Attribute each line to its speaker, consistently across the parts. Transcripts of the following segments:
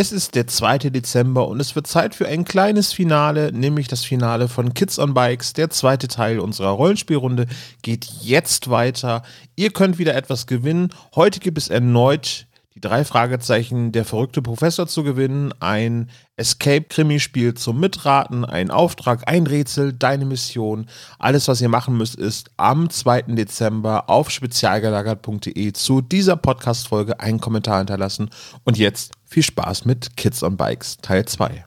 Speaker 1: Es ist der 2. Dezember und es wird Zeit für ein kleines Finale, nämlich das Finale von Kids on Bikes. Der zweite Teil unserer Rollenspielrunde geht jetzt weiter. Ihr könnt wieder etwas gewinnen. Heute gibt es erneut die drei Fragezeichen der verrückte Professor zu gewinnen, ein Escape-Krimi-Spiel zum Mitraten, ein Auftrag, ein Rätsel, deine Mission. Alles, was ihr machen müsst, ist am 2. Dezember auf spezialgelagert.de zu dieser Podcast-Folge einen Kommentar hinterlassen. Und jetzt viel Spaß mit Kids on Bikes Teil 2.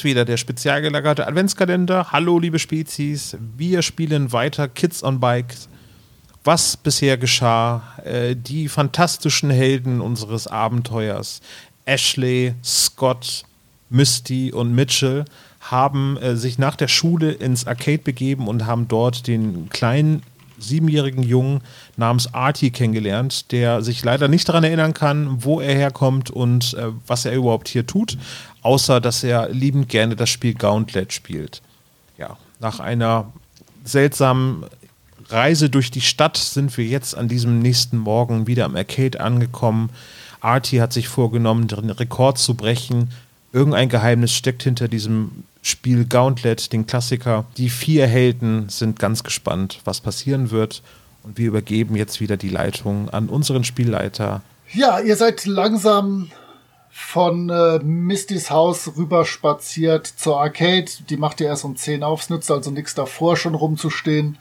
Speaker 1: Ist wieder der spezial gelagerte Adventskalender. Hallo, liebe Spezies. Wir spielen weiter Kids on Bikes. Was bisher geschah, äh, die fantastischen Helden unseres Abenteuers, Ashley, Scott, Misty und Mitchell, haben äh, sich nach der Schule ins Arcade begeben und haben dort den kleinen siebenjährigen Jungen namens Artie kennengelernt, der sich leider nicht daran erinnern kann, wo er herkommt und äh, was er überhaupt hier tut, außer dass er liebend gerne das Spiel Gauntlet spielt. Ja, nach einer seltsamen Reise durch die Stadt sind wir jetzt an diesem nächsten Morgen wieder am Arcade angekommen. Artie hat sich vorgenommen, den Rekord zu brechen. Irgendein Geheimnis steckt hinter diesem Spiel Gauntlet, den Klassiker. Die vier Helden sind ganz gespannt, was passieren wird. Und wir übergeben jetzt wieder die Leitung an unseren Spielleiter.
Speaker 2: Ja, ihr seid langsam von äh, Mistys Haus rüber spaziert zur Arcade. Die macht ihr erst um 10 auf, es nützt also nichts davor schon rumzustehen.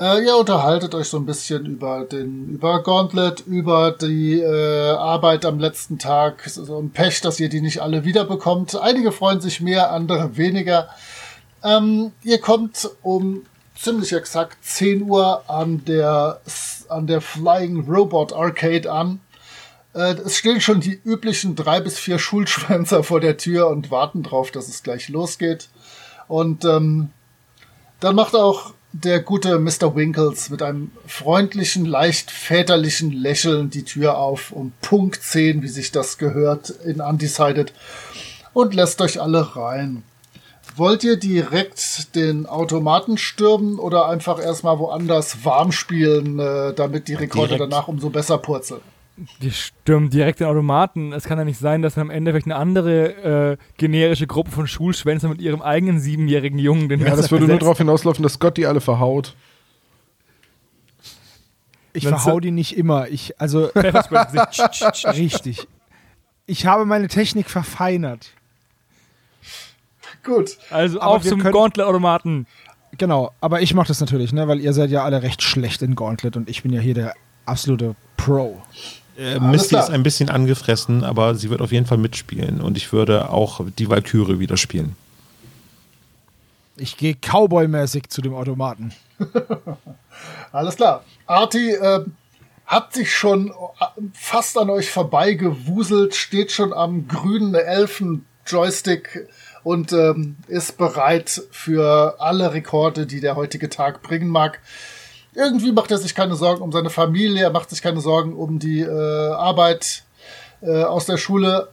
Speaker 2: Äh, ihr unterhaltet euch so ein bisschen über den, über Gauntlet, über die äh, Arbeit am letzten Tag, so ein Pech, dass ihr die nicht alle wiederbekommt. Einige freuen sich mehr, andere weniger. Ähm, ihr kommt um ziemlich exakt 10 Uhr an der, an der Flying Robot Arcade an. Äh, es stehen schon die üblichen drei bis vier Schulschwänzer vor der Tür und warten drauf, dass es gleich losgeht. Und ähm, dann macht auch der gute Mr. Winkles mit einem freundlichen, leicht väterlichen Lächeln die Tür auf um Punkt 10, wie sich das gehört, in Undecided und lässt euch alle rein. Wollt ihr direkt den Automaten stürmen oder einfach erstmal woanders warm spielen, äh, damit die Rekorde direkt. danach umso besser purzeln?
Speaker 3: Wir stürmen direkt den Automaten. Es kann ja nicht sein, dass dann am Ende vielleicht eine andere äh, generische Gruppe von Schulschwänzern mit ihrem eigenen siebenjährigen Jungen den
Speaker 4: Ja, das würde nur darauf hinauslaufen, dass Gott die alle verhaut.
Speaker 5: Ich Wenn's verhau die nicht immer. Ich, also, richtig. Ich habe meine Technik verfeinert.
Speaker 3: Gut. Also aber auf zum Gauntlet-Automaten.
Speaker 5: Genau, aber ich mache das natürlich, ne, weil ihr seid ja alle recht schlecht in Gauntlet und ich bin ja hier der absolute Pro.
Speaker 1: Äh, Misty ist ein bisschen angefressen, aber sie wird auf jeden Fall mitspielen und ich würde auch die Valkyrie wieder spielen.
Speaker 5: Ich gehe Cowboy-mäßig zu dem Automaten.
Speaker 2: Alles klar. Arti äh, hat sich schon äh, fast an euch vorbeigewuselt, steht schon am grünen Elfen-Joystick und ähm, ist bereit für alle Rekorde, die der heutige Tag bringen mag irgendwie macht er sich keine Sorgen um seine Familie, er macht sich keine Sorgen um die äh, Arbeit äh, aus der Schule.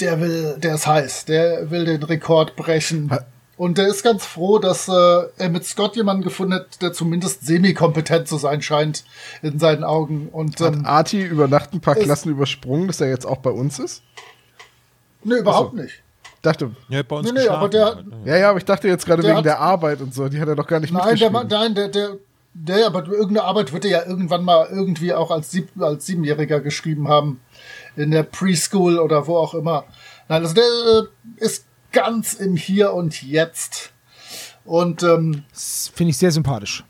Speaker 2: Der will, der ist heiß, der will den Rekord brechen. Und der ist ganz froh, dass äh, er mit Scott jemanden gefunden hat, der zumindest semi-kompetent zu sein scheint in seinen Augen. Und,
Speaker 4: Hat
Speaker 2: ähm,
Speaker 4: Arti über Nacht ein paar Klassen übersprungen, dass er jetzt auch bei uns ist?
Speaker 2: nee, überhaupt nicht.
Speaker 4: Dachte,
Speaker 1: Ja, bei uns
Speaker 2: Nee, nee, aber der-
Speaker 1: halt, ne?
Speaker 4: ja, ja, aber ich dachte jetzt gerade
Speaker 2: Der
Speaker 4: wegen
Speaker 2: hat-
Speaker 4: der Arbeit und so, die hat er doch gar nicht
Speaker 2: Nein, der,
Speaker 4: mitgeschrieben.
Speaker 2: nein, der, der, der, aber irgendeine Arbeit wird er ja irgendwann mal irgendwie auch als, Sieb, als Siebenjähriger geschrieben haben. In der Preschool oder wo auch immer. Nein, also der äh, ist ganz im Hier und Jetzt. Und ähm,
Speaker 5: Das finde ich sehr sympathisch.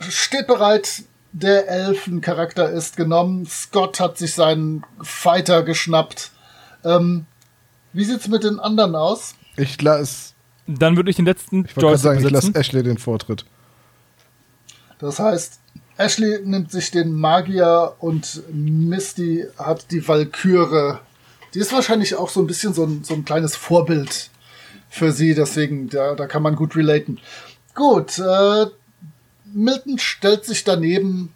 Speaker 2: steht bereit. Der Elfencharakter ist genommen. Scott hat sich seinen Fighter geschnappt. Ähm, wie sieht's mit den anderen aus?
Speaker 4: Ich lasse,
Speaker 3: Dann würde ich den letzten
Speaker 4: ich
Speaker 3: Joystick
Speaker 4: sagen, ich lasse. Ashley den Vortritt.
Speaker 2: Das heißt, Ashley nimmt sich den Magier und Misty hat die Valkyrie. Die ist wahrscheinlich auch so ein bisschen so ein, so ein kleines Vorbild für sie, deswegen, da, da kann man gut relaten. Gut, äh, Milton stellt sich daneben.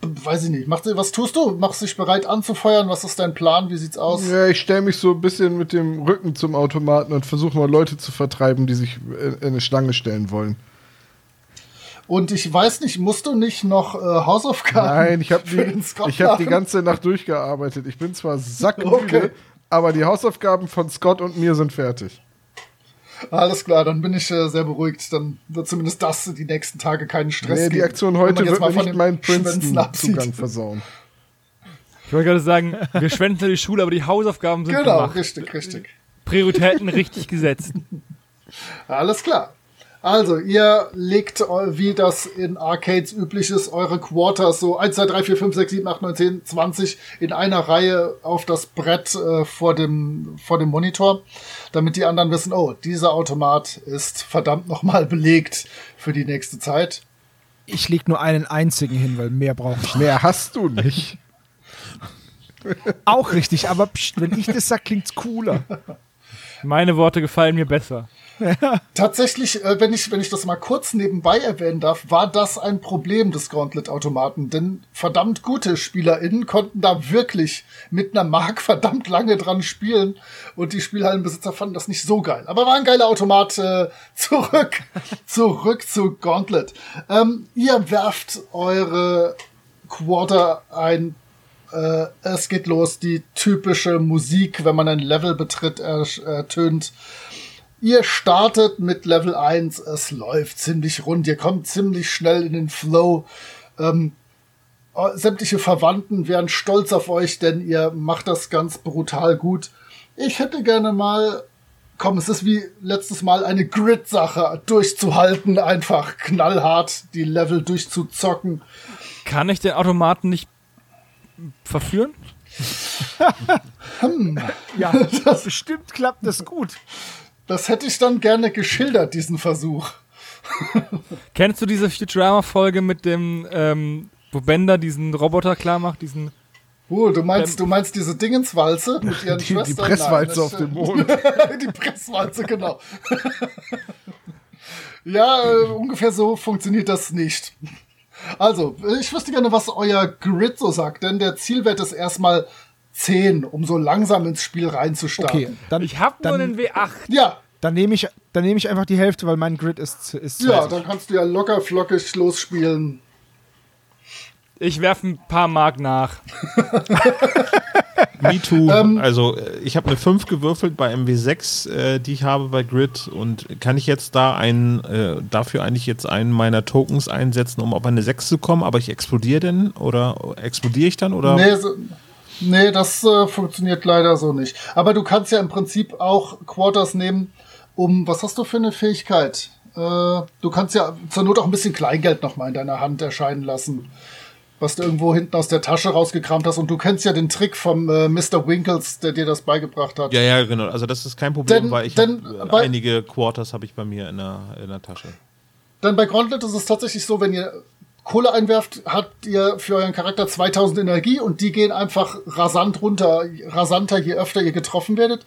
Speaker 2: Weiß ich nicht. Macht, was tust du? Machst dich bereit anzufeuern? Was ist dein Plan? Wie sieht's aus?
Speaker 4: Ja, ich stelle mich so ein bisschen mit dem Rücken zum Automaten und versuche mal Leute zu vertreiben, die sich in eine Schlange stellen wollen.
Speaker 2: Und ich weiß nicht, musst du nicht noch äh, Hausaufgaben
Speaker 4: Nein, ich habe die, ich hab die ganze Nacht durchgearbeitet. Ich bin zwar sackmüde,
Speaker 2: Okay.
Speaker 4: aber die Hausaufgaben von Scott und mir sind fertig.
Speaker 2: Alles klar, dann bin ich äh, sehr beruhigt. Dann wird zumindest das die nächsten Tage keinen Stress
Speaker 4: Nee, die
Speaker 2: geben.
Speaker 4: Aktion
Speaker 2: Wenn
Speaker 4: heute wird mir nicht meinen. Princeton-Zugang versauen.
Speaker 3: Ich wollte gerade sagen, wir schwänzen die Schule, aber die Hausaufgaben sind
Speaker 2: Genau,
Speaker 3: gemacht.
Speaker 2: richtig, richtig.
Speaker 3: Prioritäten richtig gesetzt.
Speaker 2: Alles klar. Also, ihr legt, eu- wie das in Arcades üblich ist, eure Quarters so 1, 2, 3, 4, 5, 6, 7, 8, 9, 10, 20 in einer Reihe auf das Brett äh, vor, dem, vor dem Monitor, damit die anderen wissen, oh, dieser Automat ist verdammt nochmal belegt für die nächste Zeit.
Speaker 5: Ich leg nur einen einzigen hin, weil mehr brauche ich.
Speaker 4: Mehr hast du nicht.
Speaker 5: Auch richtig, aber pst, wenn ich das sag, klingt's cooler.
Speaker 3: Meine Worte gefallen mir besser.
Speaker 2: Tatsächlich, äh, wenn ich, wenn ich das mal kurz nebenbei erwähnen darf, war das ein Problem des Gauntlet-Automaten. Denn verdammt gute SpielerInnen konnten da wirklich mit einer Mark verdammt lange dran spielen. Und die Spielhallenbesitzer fanden das nicht so geil. Aber war ein geiler Automat. Äh, zurück, zurück zu Gauntlet. Ähm, ihr werft eure Quarter ein. Äh, es geht los. Die typische Musik, wenn man ein Level betritt, ertönt. Ihr startet mit Level 1, es läuft ziemlich rund, ihr kommt ziemlich schnell in den Flow. Ähm, äh, sämtliche Verwandten wären stolz auf euch, denn ihr macht das ganz brutal gut. Ich hätte gerne mal, komm, es ist wie letztes Mal eine Grid-Sache, durchzuhalten, einfach knallhart die Level durchzuzocken.
Speaker 3: Kann ich den Automaten nicht verführen?
Speaker 5: Ja, bestimmt klappt das gut.
Speaker 2: Das hätte ich dann gerne geschildert, diesen Versuch.
Speaker 3: Kennst du diese Futurama-Folge mit dem, ähm, wo Bender diesen Roboter klar macht, diesen
Speaker 2: Oh, du meinst, du meinst diese Dingenswalze mit ihren
Speaker 4: Die, die
Speaker 2: Schwestern?
Speaker 4: Presswalze
Speaker 2: Nein,
Speaker 4: auf dem Mond.
Speaker 2: die Presswalze, genau. ja, äh, ungefähr so funktioniert das nicht. Also, ich wüsste gerne, was euer Grid so sagt, denn der Zielwert ist erstmal 10, um so langsam ins Spiel reinzustarten.
Speaker 5: Okay, dann,
Speaker 3: Ich hab nur einen W8.
Speaker 2: Ja,
Speaker 5: dann nehme ich, dann nehme ich einfach die Hälfte, weil mein Grid ist, ist
Speaker 2: ja,
Speaker 5: 20.
Speaker 2: dann kannst du ja locker flockig losspielen.
Speaker 3: Ich werfe ein paar Mark nach.
Speaker 1: Me too.
Speaker 2: Ähm,
Speaker 1: also äh, ich habe eine 5 gewürfelt bei MW6, äh, die ich habe bei Grid und kann ich jetzt da einen, äh, dafür eigentlich jetzt einen meiner Tokens einsetzen, um auf eine 6 zu kommen, aber ich explodiere denn oder explodiere ich dann oder?
Speaker 2: Nee, so, nee das äh, funktioniert leider so nicht. Aber du kannst ja im Prinzip auch Quarters nehmen, um, was hast du für eine Fähigkeit? Äh, du kannst ja zur Not auch ein bisschen Kleingeld nochmal in deiner Hand erscheinen lassen, was du irgendwo hinten aus der Tasche rausgekramt hast. Und du kennst ja den Trick vom äh, Mr. Winkles, der dir das beigebracht hat.
Speaker 1: Ja, ja, genau. Also das ist kein Problem,
Speaker 2: Denn-
Speaker 1: weil ich
Speaker 2: denn
Speaker 1: hab, äh, einige Quarters habe ich bei mir in der, in der Tasche.
Speaker 2: Dann bei Gauntlet ist es tatsächlich so, wenn ihr Kohle einwerft, habt ihr für euren Charakter 2000 Energie und die gehen einfach rasant runter, rasanter, je öfter ihr getroffen werdet.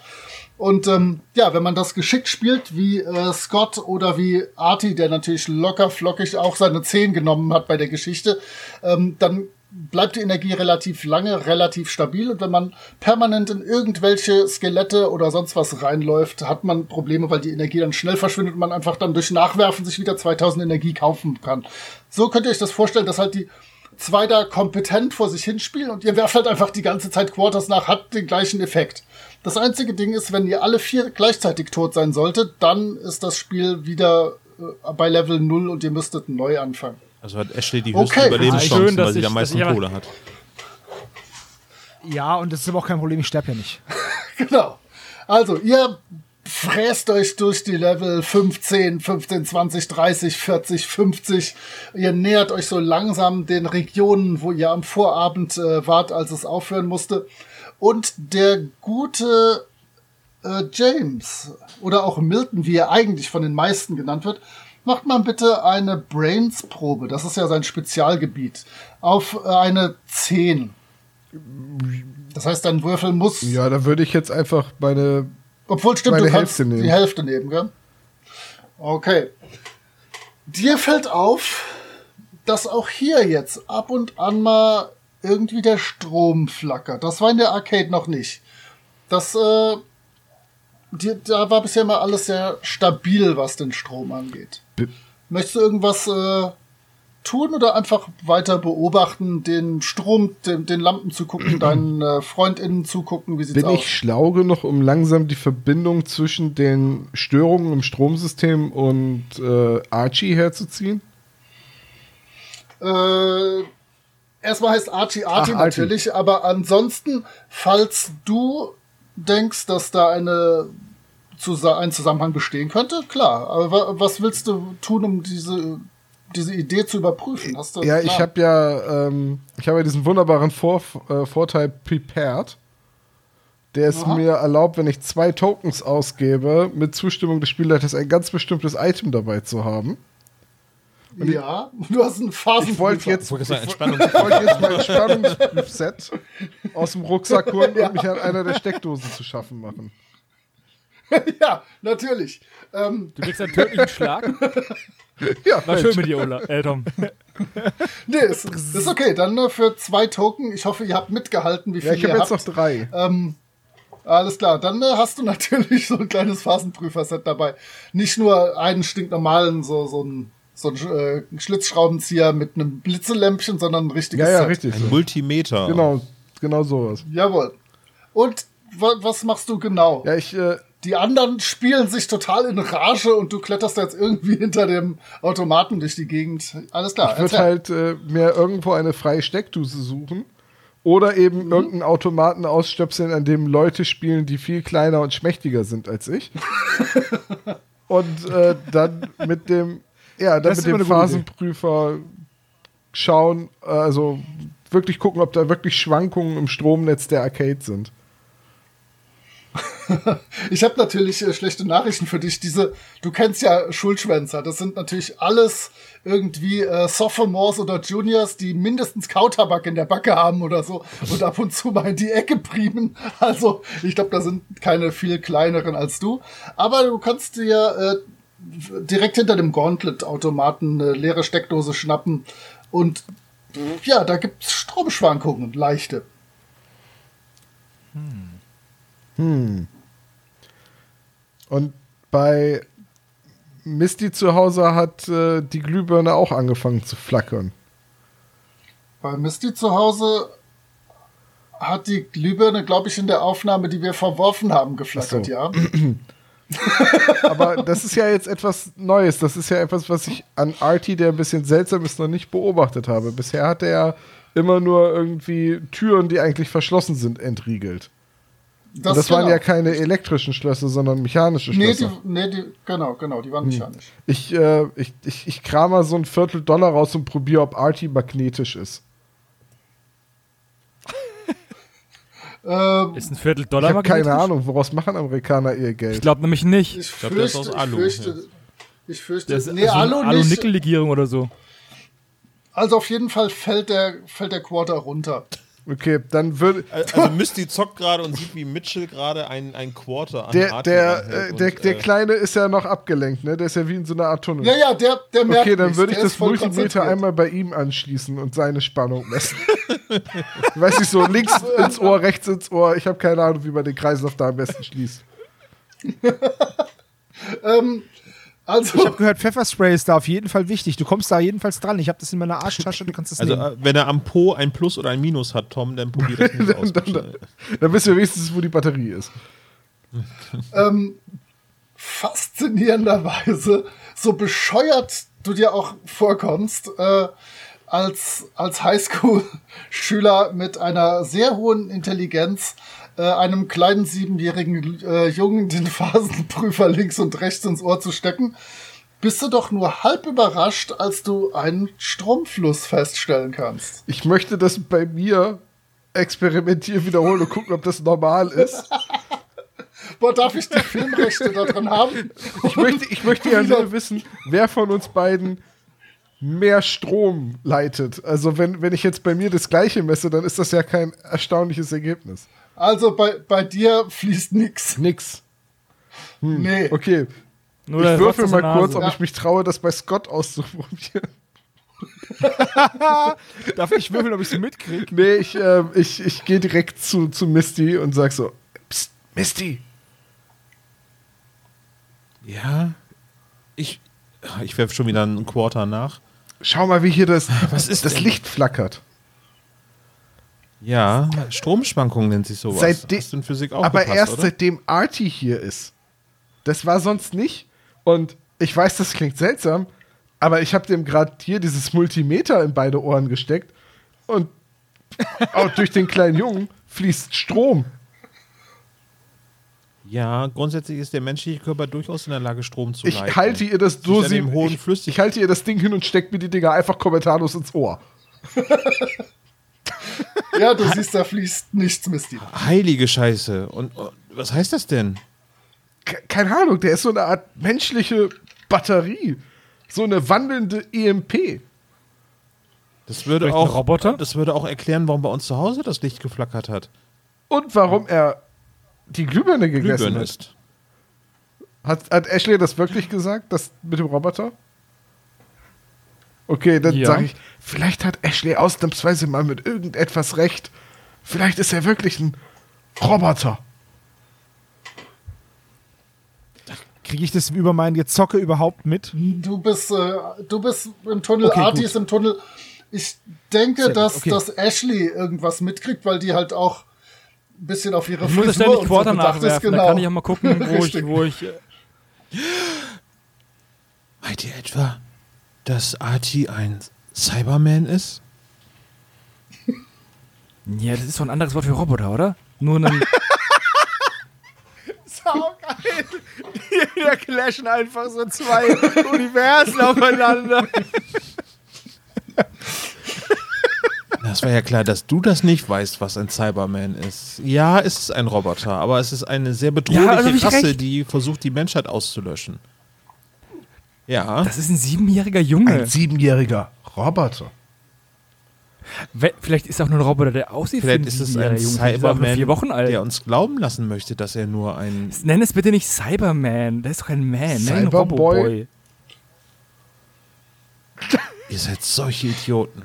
Speaker 2: Und ähm, ja, wenn man das geschickt spielt, wie äh, Scott oder wie Artie, der natürlich locker flockig auch seine 10 genommen hat bei der Geschichte, ähm, dann bleibt die Energie relativ lange, relativ stabil. Und wenn man permanent in irgendwelche Skelette oder sonst was reinläuft, hat man Probleme, weil die Energie dann schnell verschwindet und man einfach dann durch Nachwerfen sich wieder 2000 Energie kaufen kann. So könnt ihr euch das vorstellen, dass halt die zwei da kompetent vor sich hinspielen und ihr werft halt einfach die ganze Zeit Quarters nach, hat den gleichen Effekt. Das einzige Ding ist, wenn ihr alle vier gleichzeitig tot sein solltet, dann ist das Spiel wieder äh, bei Level 0 und ihr müsstet neu anfangen.
Speaker 1: Also hat Ashley die
Speaker 2: Okay.
Speaker 1: höchsten Überlebenschancen,
Speaker 3: Schön, dass
Speaker 1: weil sie
Speaker 3: ich-
Speaker 1: am meisten Kohle hat.
Speaker 5: Ja, und das ist aber auch kein Problem, ich sterbe ja nicht.
Speaker 2: Genau. Also, ihr fräst euch durch die Level 15, 15, 20, 30, 40, 50. Ihr nähert euch so langsam den Regionen, wo ihr am Vorabend äh, wart, als es aufhören musste. Und der gute äh, James oder auch Milton, wie er eigentlich von den meisten genannt wird, macht mal bitte eine Brains-Probe. Das ist ja sein Spezialgebiet. Auf äh, eine 10. Das heißt, dein Würfel muss
Speaker 4: Ja, da würde ich jetzt einfach meine.
Speaker 2: obwohl, stimmt,
Speaker 4: Meine
Speaker 2: du kannst
Speaker 4: Hälfte nehmen.
Speaker 2: die Hälfte nehmen, gell? Okay. Dir fällt auf, dass auch hier jetzt ab und an mal irgendwie der Strom flackert. Das war in der Arcade noch nicht. Das, äh, die, da war bisher mal alles sehr stabil, was den Strom angeht. Möchtest du irgendwas äh, tun oder einfach weiter beobachten, den Strom, den, den Lampen zugucken, deinen äh, FreundInnen zugucken? Wie sieht's
Speaker 4: Bin
Speaker 2: aus?
Speaker 4: ich schlau genug, um langsam die Verbindung zwischen den Störungen im Stromsystem und äh, Archie herzuziehen?
Speaker 2: Äh, erstmal heißt Archie Archie
Speaker 4: Ach, Archie.
Speaker 2: natürlich, aber ansonsten, falls du denkst, dass da eine ein Zusammenhang bestehen könnte, klar. Aber wa was willst du tun, um diese, diese Idee zu überprüfen? Hast du
Speaker 4: Ja,
Speaker 2: einen
Speaker 4: ich habe ja, ähm, ich habe ja diesen wunderbaren Vor äh, Vorteil Prepared. Der es
Speaker 2: Aha.
Speaker 4: mir erlaubt, wenn ich zwei Tokens ausgebe, mit Zustimmung des Spielleiters ein ganz bestimmtes Item dabei zu haben.
Speaker 2: Ja, du hast einen Phasen.
Speaker 4: Ich wollte jetzt, ich wollte jetzt mein Spannungsset aus dem Rucksack holen und mich an einer der Steckdosen zu schaffen machen.
Speaker 2: ja, natürlich. Ähm,
Speaker 3: Du kriegst einen tödlichen Schlag.
Speaker 4: Ja,
Speaker 3: War
Speaker 4: Mensch.
Speaker 3: schön mit dir, Ola. Äh, Tom.
Speaker 2: nee, ist, ist okay. Dann äh, für zwei Token. Ich hoffe, ihr habt mitgehalten, wie
Speaker 4: ja
Speaker 2: viel
Speaker 4: ich
Speaker 2: ihr
Speaker 4: habe jetzt
Speaker 2: habt.
Speaker 4: noch drei.
Speaker 2: Ähm, alles klar, dann äh, hast du natürlich so ein kleines Phasenprüfer-Set dabei. Nicht nur einen stinknormalen, so, so ein, so ein äh, Schlitzschraubenzieher mit einem Blitzelämpchen, sondern ein richtiges
Speaker 4: Ja, ja,
Speaker 2: Set.
Speaker 4: richtig.
Speaker 1: Ein
Speaker 4: So.
Speaker 1: Multimeter.
Speaker 4: Genau, genau sowas.
Speaker 2: Jawohl. Und wa was machst du genau?
Speaker 4: Ja, ich, äh,
Speaker 2: Die anderen spielen sich total in Rage und du kletterst da jetzt irgendwie hinter dem Automaten durch die Gegend. Alles klar,
Speaker 4: ich würde halt äh, mir irgendwo eine freie Steckdose suchen oder
Speaker 2: Mhm.
Speaker 4: eben irgendeinen Automaten ausstöpseln, an dem Leute spielen, die viel kleiner und schmächtiger sind als ich. und äh, dann mit dem, ja, dann
Speaker 5: Das
Speaker 4: mit dem Phasenprüfer schauen, äh, also wirklich gucken, ob da wirklich Schwankungen im Stromnetz der Arcade sind.
Speaker 2: Ich habe natürlich äh, schlechte Nachrichten für dich. Diese, du kennst ja Schulschwänzer. Das sind natürlich alles irgendwie äh, Sophomores oder Juniors, die mindestens Kautabak in der Backe haben oder so und ab und zu mal in die Ecke priemen. Also ich glaube, da sind keine viel kleineren als du. Aber du kannst dir äh, direkt hinter dem Gauntlet-Automaten eine leere Steckdose schnappen und ja, da gibt's Stromschwankungen, leichte.
Speaker 4: Und bei Misty zu Hause hat äh, die Glühbirne auch angefangen zu flackern.
Speaker 2: Bei Misty zu Hause hat die Glühbirne, glaube ich, in der Aufnahme, die wir verworfen haben, geflackert,
Speaker 4: so.
Speaker 2: ja.
Speaker 4: Aber das ist ja jetzt etwas Neues. Das ist ja etwas, was ich an Artie, der ein bisschen seltsam ist, noch nicht beobachtet habe. Bisher hat er ja immer nur irgendwie Türen, die eigentlich verschlossen sind, entriegelt. Das, das waren
Speaker 2: genau.
Speaker 4: ja keine elektrischen Schlösser, sondern mechanische
Speaker 2: Nee,
Speaker 4: Schlösser.
Speaker 2: die, nee die, genau, genau, die waren
Speaker 4: Hm.
Speaker 2: mechanisch.
Speaker 4: ich, äh, ich, ich, ich kram mal so ein Viertel Dollar raus und probiere, ob Artie magnetisch ist.
Speaker 2: Ähm,
Speaker 3: Ist ein Viertel
Speaker 4: Ich
Speaker 3: Dollar
Speaker 4: habe keine
Speaker 3: magnetisch?
Speaker 4: Ahnung, woraus machen Amerikaner ihr
Speaker 3: Ich
Speaker 4: Geld.
Speaker 3: glaube nämlich nicht.
Speaker 2: ich
Speaker 1: glaub, der ist
Speaker 2: fürchte,
Speaker 1: aus
Speaker 2: ich
Speaker 1: Alu,
Speaker 2: fürchte, ich fürchte,
Speaker 3: Das ist
Speaker 2: nee,
Speaker 3: so eine
Speaker 2: Alu.
Speaker 3: Alu-Nickel-Legierung oder so.
Speaker 2: Also auf jeden Fall fällt der, fällt der Quarter runter.
Speaker 4: Okay, dann würde
Speaker 1: Also Misty zockt gerade und sieht, wie Mitchell gerade ein, ein Quarter an
Speaker 4: der, der, äh,
Speaker 1: und,
Speaker 4: der, der
Speaker 1: äh,
Speaker 4: Kleine ist ja noch abgelenkt, ne? Der ist ja wie in so einer Art Tunnel.
Speaker 2: Ja, ja, der, der merkt
Speaker 4: Okay, dann würde ich
Speaker 2: der
Speaker 4: das Multimeter einmal bei ihm anschließen und seine Spannung messen. Weiß ich so, links ins Ohr, rechts ins Ohr. Ich habe keine Ahnung, wie man den Kreislauf da am besten schließt.
Speaker 2: ähm, also,
Speaker 5: Ich habe gehört, Pfefferspray ist da auf jeden Fall wichtig. Du kommst da jedenfalls dran. Ich habe das in meiner Arschtasche, du kannst das
Speaker 1: Also,
Speaker 5: nehmen.
Speaker 1: äh, wenn er am Po ein Plus oder ein Minus hat, Tom, dann probier das nicht aus.
Speaker 4: dann, dann, dann wissen wir wenigstens, wo die Batterie ist.
Speaker 2: ähm, faszinierenderweise, so bescheuert du dir auch vorkommst, äh, als, als Highschool-Schüler mit einer sehr hohen Intelligenz äh, einem kleinen siebenjährigen äh, Jungen den Phasenprüfer links und rechts ins Ohr zu stecken, bist du doch nur halb überrascht, als du einen Stromfluss feststellen kannst.
Speaker 4: Ich möchte das bei mir experimentieren, wiederholen und gucken, ob das normal ist.
Speaker 2: Boah, darf ich die Filmrechte da dran haben?
Speaker 4: Ich möchte, ich möchte ja nur wissen, wer von uns beiden mehr Strom leitet. Also wenn, wenn ich jetzt bei mir das gleiche messe, dann ist das ja kein erstaunliches Ergebnis.
Speaker 2: Also bei, bei dir fließt nix.
Speaker 4: Nix.
Speaker 2: Nee.
Speaker 4: Okay.
Speaker 3: Nur
Speaker 4: ich würfel mal kurz, ob
Speaker 2: Ja.
Speaker 4: ich mich traue, das bei Scott auszuprobieren.
Speaker 5: Darf ich würfeln, ob ich sie mitkriege?
Speaker 4: Nee, ich, ähm, ich, ich gehe direkt zu, zu Misty und sag so: Psst, Misty,
Speaker 1: Ja, ich, ich werfe schon wieder einen Quarter nach.
Speaker 4: schau mal, wie hier das,
Speaker 1: Was ist
Speaker 4: das
Speaker 1: denn?
Speaker 4: Licht flackert.
Speaker 1: Ja, Stromschwankungen nennt sich sowas.
Speaker 4: Seitdem-
Speaker 1: Hast du in Physik auch
Speaker 4: Aber
Speaker 1: gepasst,
Speaker 4: erst
Speaker 1: oder?
Speaker 4: seitdem Artie hier ist. Das war sonst nicht. Und ich weiß, das klingt seltsam, aber ich habe dem gerade hier dieses Multimeter in beide Ohren gesteckt und auch durch den kleinen Jungen fließt Strom.
Speaker 1: Ja, grundsätzlich ist der menschliche Körper durchaus in der Lage, Strom zu
Speaker 4: Ich
Speaker 1: leiten.
Speaker 4: halte ihr das so ich, ich halte ihr das Ding hin und steck mir die Dinger einfach kommentarlos ins Ohr.
Speaker 2: Ja, du siehst, da fließt nichts, Misty.
Speaker 1: Heilige Scheiße. Und, und was heißt das denn?
Speaker 4: Ke- Keine Ahnung, der ist so eine Art menschliche Batterie. So eine wandelnde EMP.
Speaker 1: Das würde auch
Speaker 3: Roboter?
Speaker 1: Das würde auch erklären, warum bei uns zu Hause das Licht geflackert hat.
Speaker 4: Und warum er die Glühbirne gegessen
Speaker 1: Glühbirne
Speaker 4: hat.
Speaker 1: ist.
Speaker 4: hat. Hat Ashley das wirklich gesagt, das mit dem Roboter? Okay, dann
Speaker 3: Ja.
Speaker 4: sage ich, vielleicht hat Ashley ausnahmsweise mal mit irgendetwas recht. Vielleicht ist er wirklich ein Roboter.
Speaker 5: Kriege ich das über mein Gezocke überhaupt mit?
Speaker 2: Du bist, äh, du bist im Tunnel,
Speaker 5: Okay,
Speaker 2: Artie
Speaker 5: gut.
Speaker 2: ist im Tunnel. Ich denke,
Speaker 5: Sehr
Speaker 2: dass,
Speaker 5: okay.
Speaker 2: dass Ashley irgendwas mitkriegt, weil die halt auch ein bisschen auf ihre
Speaker 3: Ich muss ja
Speaker 2: Frisur
Speaker 3: ständig
Speaker 2: und
Speaker 3: Quarter
Speaker 2: so bedacht ist. Genau.
Speaker 3: Da kann ich auch mal gucken, wo ich, wo ich. äh,
Speaker 1: Meint ihr etwa, dass Artie ein Cyberman ist?
Speaker 3: Ja, das ist doch ein anderes Wort für Roboter, oder? Nur ein.
Speaker 5: Saugeil. Hier clashen einfach so zwei Universen aufeinander.
Speaker 1: Das war ja klar, dass du das nicht weißt, was ein Cyberman ist. Ja, es ist ein Roboter, aber es ist eine sehr bedrohliche
Speaker 3: Ja, also
Speaker 1: Rasse,
Speaker 3: recht.
Speaker 1: die versucht, die Menschheit auszulöschen. Ja.
Speaker 3: Das ist ein siebenjähriger Junge.
Speaker 4: Ein siebenjähriger Roboter.
Speaker 3: We- Vielleicht ist auch nur ein Roboter, der aussieht
Speaker 1: Vielleicht
Speaker 3: wie
Speaker 1: ist es
Speaker 3: siebenjähriger
Speaker 1: ein
Speaker 3: Junge. Vielleicht ist auch nur
Speaker 1: Cyberman,
Speaker 3: vier Wochen alt.
Speaker 1: der uns glauben lassen möchte, dass er nur ein.
Speaker 3: Nenn es bitte nicht Cyberman. Der ist doch kein Man.
Speaker 4: Cyberboy?
Speaker 3: Roboboy.
Speaker 1: Ihr seid solche Idioten.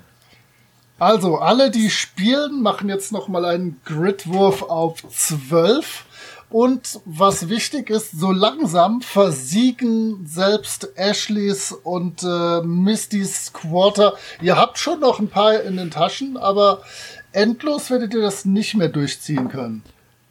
Speaker 2: Also, alle, die spielen, machen jetzt nochmal einen Gridwurf auf 12. Und was wichtig ist, so langsam versiegen selbst Ashleys und äh, Mistys Quarter. Ihr habt schon noch ein paar in den Taschen, aber endlos werdet ihr das nicht mehr durchziehen können.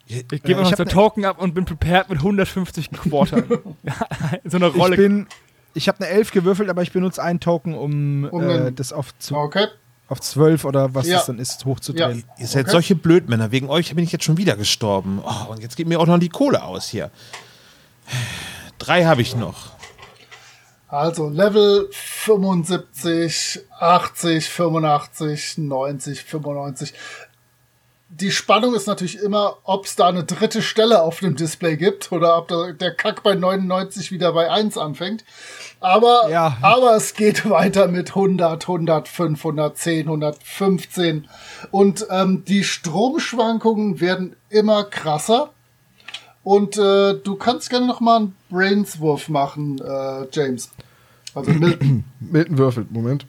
Speaker 3: Ich gebe
Speaker 5: ich
Speaker 3: einfach
Speaker 5: hab
Speaker 3: so
Speaker 5: ne-
Speaker 3: Token ab und bin prepared mit 150 Quartern. so eine Rolle.
Speaker 5: Ich bin. Ich habe eine 11 gewürfelt, aber ich benutze einen Token, um,
Speaker 2: Um
Speaker 5: äh, das auf, zu,
Speaker 2: Okay?
Speaker 5: Auf 12 oder was
Speaker 2: Ja.
Speaker 5: das dann ist, hochzudrehen.
Speaker 1: Ihr seid
Speaker 2: Okay.
Speaker 1: solche Blödmänner. Wegen euch bin ich jetzt schon wieder gestorben. Oh, und jetzt geht mir auch noch die Kohle aus hier. Drei habe ich noch.
Speaker 2: Also Level 75, 80, 85, 90, 95. Die Spannung ist natürlich immer, ob es da eine dritte Stelle auf dem Display gibt oder ob der Kack bei 99 wieder bei 1 anfängt. Aber,
Speaker 5: Ja.
Speaker 2: aber es geht weiter mit 100, 105, 110, 115. Und ähm, die Stromschwankungen werden immer krasser. Und äh, du kannst gerne noch mal einen Brainswurf machen, äh, James. Also Milton.
Speaker 4: Milton würfelt, Moment.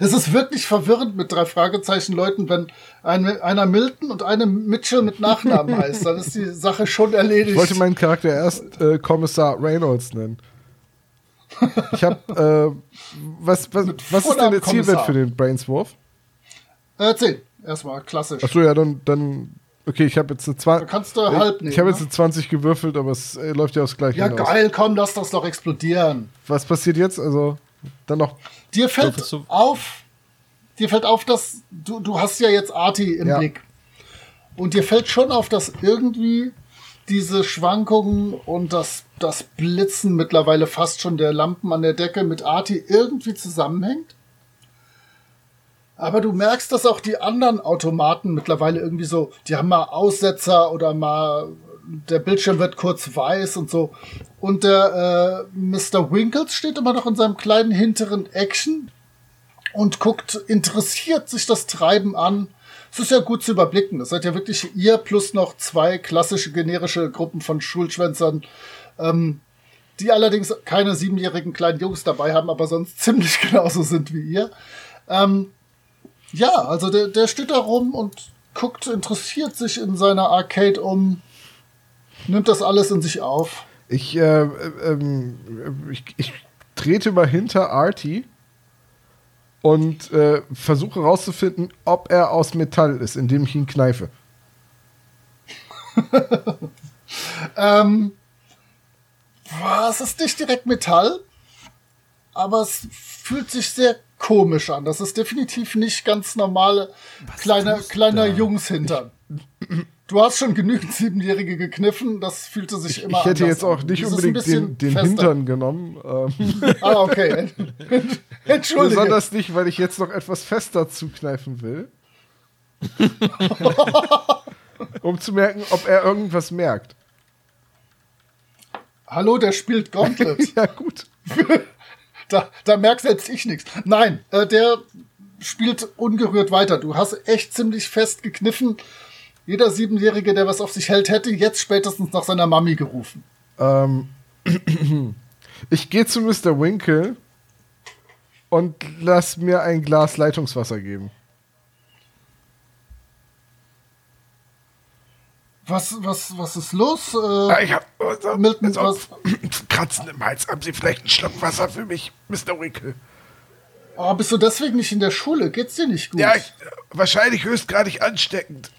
Speaker 2: Es ist wirklich verwirrend mit drei Fragezeichen Leuten, wenn ein, einer Milton und eine Mitchell mit Nachnamen heißt. Dann ist die Sache schon erledigt.
Speaker 4: Ich wollte meinen Charakter erst äh, Kommissar Reynolds nennen. Ich habe äh, was was, was ist denn der Zielwert für den Brainswurf?
Speaker 2: Äh, 10. Erstmal klassisch.
Speaker 4: Achso, ja, dann, dann okay, ich habe jetzt eine 20.
Speaker 2: Da kannst du halb nehmen.
Speaker 4: Ich habe jetzt
Speaker 2: ne?
Speaker 4: eine 20 gewürfelt, aber es äh, läuft ja aufs gleiche
Speaker 2: Ja,
Speaker 4: hinaus.
Speaker 2: geil, komm, lass das doch explodieren.
Speaker 4: Was passiert jetzt? Also dann noch
Speaker 2: Dir fällt auf, dir fällt auf, dass du, du hast ja jetzt Arti im
Speaker 4: Ja.
Speaker 2: Blick. Und dir fällt schon auf, dass irgendwie diese Schwankungen und das, das Blitzen mittlerweile fast schon der Lampen an der Decke mit Arti irgendwie zusammenhängt. Aber du merkst, dass auch die anderen Automaten mittlerweile irgendwie so, die haben mal Aussetzer oder mal der Bildschirm wird kurz weiß und so. Und der äh, Mr. Winkles steht immer noch in seinem kleinen hinteren Action und guckt interessiert sich das Treiben an. Es ist ja gut zu überblicken. Das seid ja wirklich ihr plus noch zwei klassische generische Gruppen von Schulschwänzern, ähm, die allerdings keine siebenjährigen kleinen Jungs dabei haben, aber sonst ziemlich genauso sind wie ihr. Ähm, ja, also der, der steht da rum und guckt, interessiert sich in seiner Arcade um, nimmt das alles in sich auf.
Speaker 4: Ich, äh, ähm, ich, ich trete mal hinter Artie und äh, versuche herauszufinden, ob er aus Metall ist, indem ich ihn kneife.
Speaker 2: Ähm, boah, es ist nicht direkt Metall, aber es fühlt sich sehr komisch an. Das ist definitiv nicht ganz normale kleiner, kleiner Jungshintern. Du hast schon genügend Siebenjährige gekniffen, das fühlte sich immer
Speaker 4: ich hätte jetzt auch
Speaker 2: an.
Speaker 4: nicht unbedingt den, den. Hintern genommen. Ähm,
Speaker 2: Ah, okay. Entschuldige.
Speaker 4: besonders nicht, weil ich jetzt noch etwas fester zukneifen will. um zu merken, ob er irgendwas merkt.
Speaker 2: Hallo, der spielt Gauntlet.
Speaker 4: Ja, gut.
Speaker 2: Da, da merkt selbst ich nichts. Nein, äh, der spielt ungerührt weiter. Du hast echt ziemlich fest gekniffen. Jeder Siebenjährige, der was auf sich hält, hätte jetzt spätestens nach seiner Mami gerufen.
Speaker 4: Ähm, ich gehe zu Mr. Winkle und lass mir ein Glas Leitungswasser geben.
Speaker 2: Was, was, was ist los?
Speaker 4: Ah,
Speaker 2: Äh,
Speaker 4: ich hab also,
Speaker 2: Milton,
Speaker 4: also, Kratzen im Hals. Haben Sie vielleicht einen Schluck Wasser für mich, Mr. Winkle?
Speaker 2: oh, bist du deswegen nicht in der Schule? Geht's dir nicht gut?
Speaker 4: Ja, ich, wahrscheinlich höchstgradig ansteckend.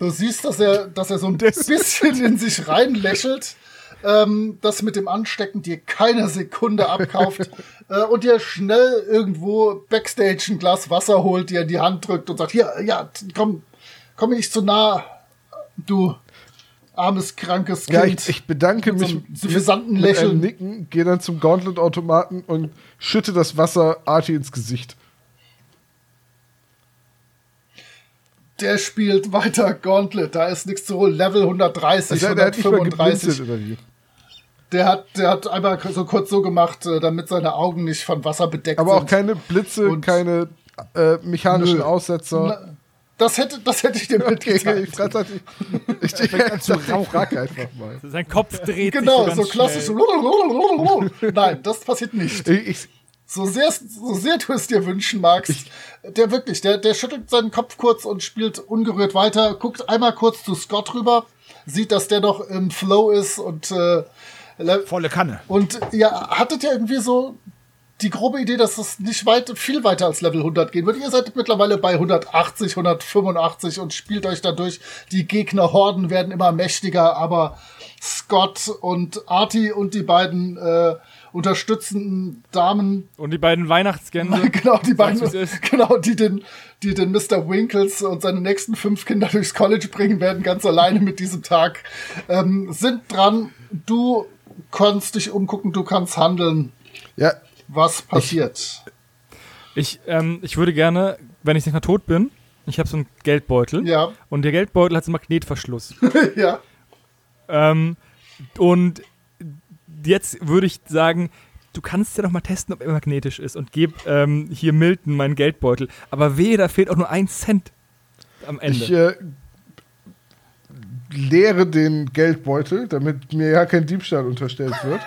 Speaker 2: Du siehst, dass er, dass er so ein bisschen in sich reinlächelt, ähm, das mit dem Anstecken dir keine Sekunde abkauft äh, und dir schnell irgendwo Backstage ein Glas Wasser holt, dir in die Hand drückt und sagt, hier, ja, komm, komm nicht zu nah, du armes, krankes Kind.
Speaker 4: Ja, ich, ich bedanke mich
Speaker 2: suffisanten
Speaker 4: mit, mit einem
Speaker 2: Lächeln.
Speaker 4: Nicken, gehe dann zum Gauntlet-Automaten und schütte das Wasser Artie ins Gesicht.
Speaker 2: Der spielt weiter Gauntlet, da ist nichts zu holen. Level 130,
Speaker 4: Also, der hat nicht mal
Speaker 2: 135.
Speaker 4: geblinzelt oder wie?
Speaker 2: Der hat, der hat einmal so kurz so gemacht, äh, damit seine Augen nicht von Wasser bedeckt
Speaker 4: Aber
Speaker 2: sind.
Speaker 4: auch keine Blitze,
Speaker 2: Und-
Speaker 4: keine äh, mechanischen
Speaker 2: Nö.
Speaker 4: Aussetzer.
Speaker 2: Na, Das hätte, das hätte ich dir
Speaker 4: Okay,
Speaker 2: mitgeteilt.
Speaker 4: ich frage ich, ich, ich, ich frag einfach mal.
Speaker 3: Sein Kopf dreht
Speaker 2: Genau,
Speaker 3: sich
Speaker 2: so
Speaker 3: so,
Speaker 2: klassisch. Nein, das passiert nicht.
Speaker 4: Ich, ich,
Speaker 2: So sehr, so sehr du es dir wünschen magst. Der wirklich, der, der schüttelt seinen Kopf kurz und spielt ungerührt weiter, guckt einmal kurz zu Scott rüber, sieht, dass der noch im Flow ist und, äh, le-
Speaker 5: Volle Kanne.
Speaker 2: und ja, hattet ihr irgendwie so die grobe Idee, dass es nicht weit, viel weiter als Level 100 gehen wird. Ihr seid mittlerweile bei 180, 185 und spielt euch dadurch. Die Gegnerhorden werden immer mächtiger, aber Scott und Artie und die beiden äh, unterstützenden Damen,
Speaker 3: Und die beiden Weihnachtsgänse.
Speaker 2: genau, die beiden, genau, die den, die den Mr. Winkles und seine nächsten fünf Kinder durchs College bringen werden, ganz alleine mit diesem Tag, ähm, sind dran. Du kannst dich umgucken, du kannst handeln.
Speaker 4: ja,
Speaker 2: Was passiert?
Speaker 3: Ich, ähm, ich würde gerne, wenn ich nicht mehr tot bin, ich habe so einen Geldbeutel.
Speaker 2: Ja.
Speaker 3: Und der Geldbeutel hat so einen Magnetverschluss.
Speaker 2: ja.
Speaker 3: ähm, und jetzt würde ich sagen, du kannst ja doch mal testen, ob er magnetisch ist und gib ähm, hier Milton meinen Geldbeutel. Aber wehe, da fehlt auch nur ein Cent am Ende.
Speaker 4: ich äh, leere den Geldbeutel, damit mir ja kein Diebstahl unterstellt wird.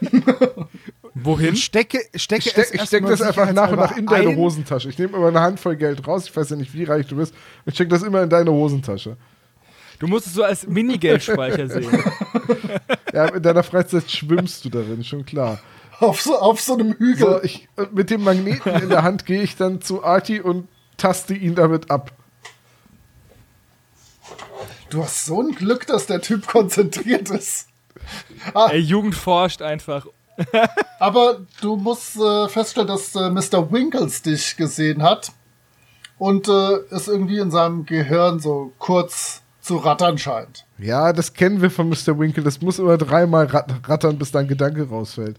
Speaker 3: Wohin?
Speaker 5: stecke, stecke es
Speaker 4: ich steck
Speaker 5: erstmal
Speaker 4: das einfach nach und nach in deine
Speaker 5: ein.
Speaker 4: Hosentasche. Ich nehme immer eine Handvoll Geld raus. Ich weiß ja nicht, wie reich du bist. Ich steck das immer in deine Hosentasche.
Speaker 3: Du musst es so als Minigeldspeicher sehen.
Speaker 4: Ja, in deiner Freizeit schwimmst du darin, schon klar.
Speaker 2: Auf so, auf so einem Hügel.
Speaker 4: So, ich, mit dem Magneten in der Hand gehe ich dann zu Arti und taste ihn damit ab.
Speaker 2: Du hast so ein Glück, dass der Typ konzentriert ist.
Speaker 3: Ey, Jugend forscht einfach.
Speaker 2: Aber du musst äh, feststellen, dass äh, Mr. Winkles dich gesehen hat und äh, es irgendwie in seinem Gehirn so kurz zu rattern scheint.
Speaker 4: Ja, das kennen wir von Mr. Winkle. Das muss immer dreimal rat rattern, bis dein Gedanke rausfällt.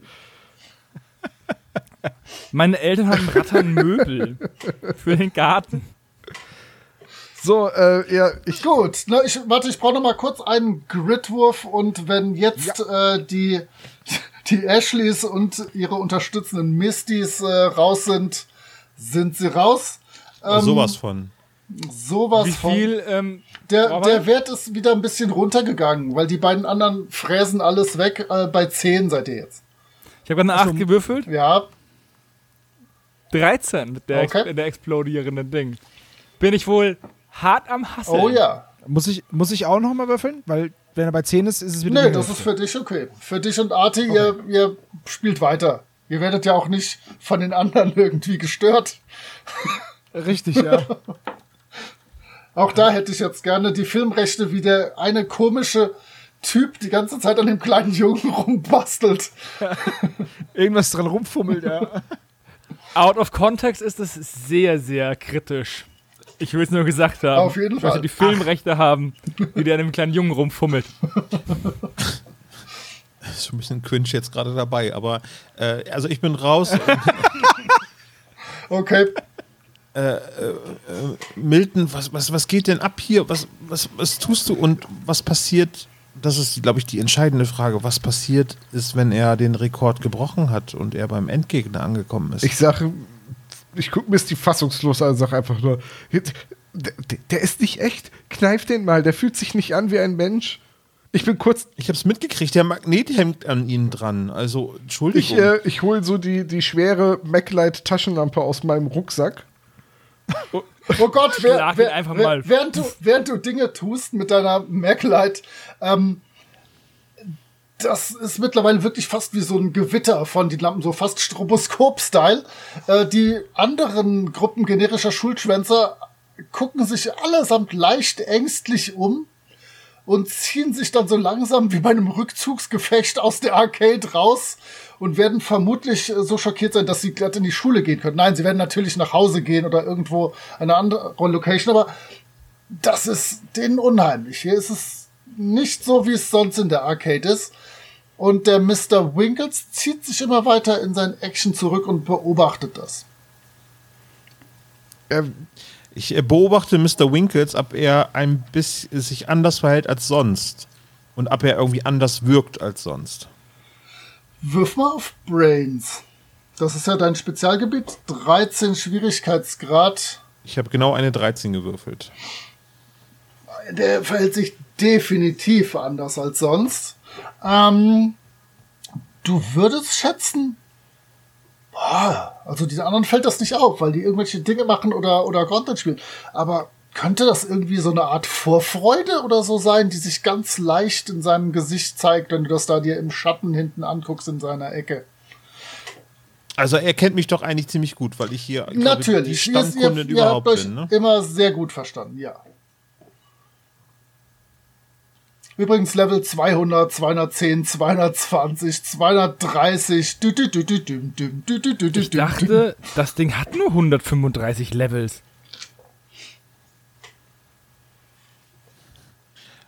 Speaker 3: Meine Eltern haben Ratternmöbel für den Garten.
Speaker 4: So, äh, ja, ich.
Speaker 2: Gut, ne, ich, warte, ich brauche noch mal kurz einen Gridwurf und wenn jetzt äh, die, die Ashleys und ihre unterstützenden Mistys äh, raus sind, sind sie raus. Ähm,
Speaker 1: Sowas von.
Speaker 2: Sowas
Speaker 3: Wie
Speaker 2: von.
Speaker 3: viel, ähm,
Speaker 2: Der, der Wert ist wieder ein bisschen runtergegangen, weil die beiden anderen fräsen alles weg. Äh, bei 10 seid ihr jetzt.
Speaker 3: ich habe gerade eine 8 gewürfelt.
Speaker 2: Ja,
Speaker 3: 13 mit der,
Speaker 2: Okay.
Speaker 3: Ex der explodierenden Ding. Bin ich wohl hart am Hasseln.
Speaker 2: oh ja.
Speaker 5: Muss ich, muss ich auch noch mal würfeln? Weil, wenn er bei 10 ist, ist es wieder.
Speaker 2: Nee, das ist für dich okay. Für dich und Arti, ihr, ihr spielt weiter. Ihr werdet ja auch nicht von den anderen irgendwie gestört.
Speaker 5: Richtig, ja.
Speaker 2: Auch da hätte ich jetzt gerne die Filmrechte, wie der eine komische Typ die ganze Zeit an dem kleinen Jungen rumbastelt.
Speaker 5: Irgendwas dran rumfummelt, ja.
Speaker 3: Out of Context ist es sehr, sehr kritisch. Ich will es nur gesagt haben.
Speaker 2: Auf jeden Fall.
Speaker 3: die Filmrechte haben, wie der an dem kleinen Jungen rumfummelt.
Speaker 1: Ist schon ein bisschen cringe jetzt gerade dabei, aber äh, also ich bin raus.
Speaker 2: Okay,
Speaker 1: Milton, was, was, was geht denn ab hier? Was, was, was tust du und was passiert? Das ist, glaube ich, die entscheidende Frage. Was passiert ist, wenn er den Rekord gebrochen hat und er beim Endgegner angekommen ist?
Speaker 4: Ich sage, ich gucke mir die fassungslos an und sage einfach nur, der, ist nicht echt. Kneif den mal, der fühlt sich nicht an wie ein Mensch. Ich bin kurz,
Speaker 1: Ich habe es mitgekriegt, der Magnet hängt an ihnen dran. Also,
Speaker 4: ich,
Speaker 1: Entschuldigung.
Speaker 4: äh, ich hole so die, die schwere MacLight Taschenlampe aus meinem Rucksack.
Speaker 2: Oh Gott, wer, wer, wer, während, du, während du Dinge tust mit deiner Maglite, ähm, das ist mittlerweile wirklich fast wie so ein Gewitter von den Lampen, so fast Stroboskop-Style. Äh, die anderen Gruppen generischer Schulschwänzer gucken sich allesamt leicht ängstlich um und ziehen sich dann so langsam wie bei einem Rückzugsgefecht aus der Arcade raus und werden vermutlich äh, so schockiert sein, dass sie glatt in die Schule gehen können. Nein, sie werden natürlich nach Hause gehen oder irgendwo eine andere Location, aber das ist denen unheimlich. Hier ist es nicht so, wie es sonst in der Arcade ist. Und der Mr. Winkles zieht sich immer weiter in sein Action zurück und beobachtet das.
Speaker 4: Ähm,
Speaker 1: Ich äh, beobachte Mr. Winkles, ob er ein bisschen sich anders verhält als sonst. Und ob er irgendwie anders wirkt als sonst.
Speaker 2: Wirf mal auf Brains. Das ist ja dein Spezialgebiet. 13 Schwierigkeitsgrad.
Speaker 1: Ich habe genau eine 13 gewürfelt.
Speaker 2: Der verhält sich definitiv anders als sonst. Ähm, du würdest schätzen, boah, also den anderen fällt das nicht auf, weil die irgendwelche Dinge machen oder, oder Content spielen. Aber könnte das irgendwie so eine Art Vorfreude oder so sein, die sich ganz leicht in seinem Gesicht zeigt, wenn du das da dir im Schatten hinten anguckst in seiner Ecke?
Speaker 1: Also er kennt mich doch eigentlich ziemlich gut, weil ich hier
Speaker 2: Natürlich.
Speaker 1: die
Speaker 2: Ihr-
Speaker 1: Stammkundin
Speaker 2: ihr, ihr habt
Speaker 1: überhaupt
Speaker 2: euch
Speaker 1: bin. Ne?
Speaker 2: immer sehr gut verstanden, ja. Übrigens Level 200, 210, 220, 230. Dü, dü, dü, dü, düm, düm, dü, dü, dü, dü,
Speaker 3: Ich dachte, das Ding hat nur 135 Levels.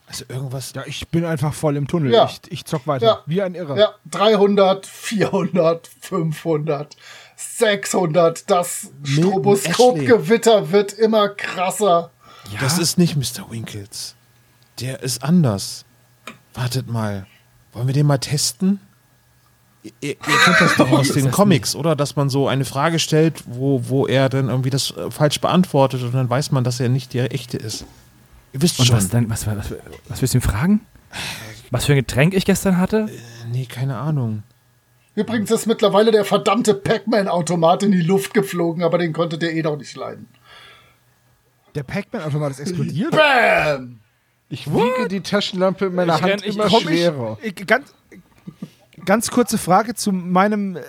Speaker 1: Also irgendwas.
Speaker 5: Ja, ich bin einfach voll im Tunnel.
Speaker 2: Ja.
Speaker 5: Ich, ich zock weiter.
Speaker 2: Ja.
Speaker 5: Wie ein Irrer.
Speaker 2: Ja, 300, 400, 500, 600. Das Stroboskopgewitter wird immer krasser.
Speaker 1: Das ist nicht Mr. Winkles. Der ist anders. Wartet mal. Wollen wir den mal testen? Ihr, ihr kennt das doch aus den Comics, oder? Dass man so eine Frage stellt, wo, wo er dann irgendwie das äh, falsch beantwortet und dann weiß man, dass er nicht der echte ist. Ihr wisst
Speaker 3: Und
Speaker 1: schon.
Speaker 3: was dann? Was, was, was willst du ihm fragen? Was für ein Getränk ich gestern hatte?
Speaker 1: Nee, keine Ahnung.
Speaker 2: Übrigens ist mittlerweile der verdammte Pac-Man-Automat in die Luft geflogen, aber den konnte der eh doch nicht leiden.
Speaker 5: Der Pac-Man-Automat ist explodiert.
Speaker 2: Bam!
Speaker 4: Ich wiege die Taschenlampe in meiner
Speaker 3: Ich
Speaker 4: Hand
Speaker 3: renn- ich-
Speaker 4: immer
Speaker 5: ich,
Speaker 4: schwerer.
Speaker 5: ich, ganz, ganz kurze Frage zu meinem, äh,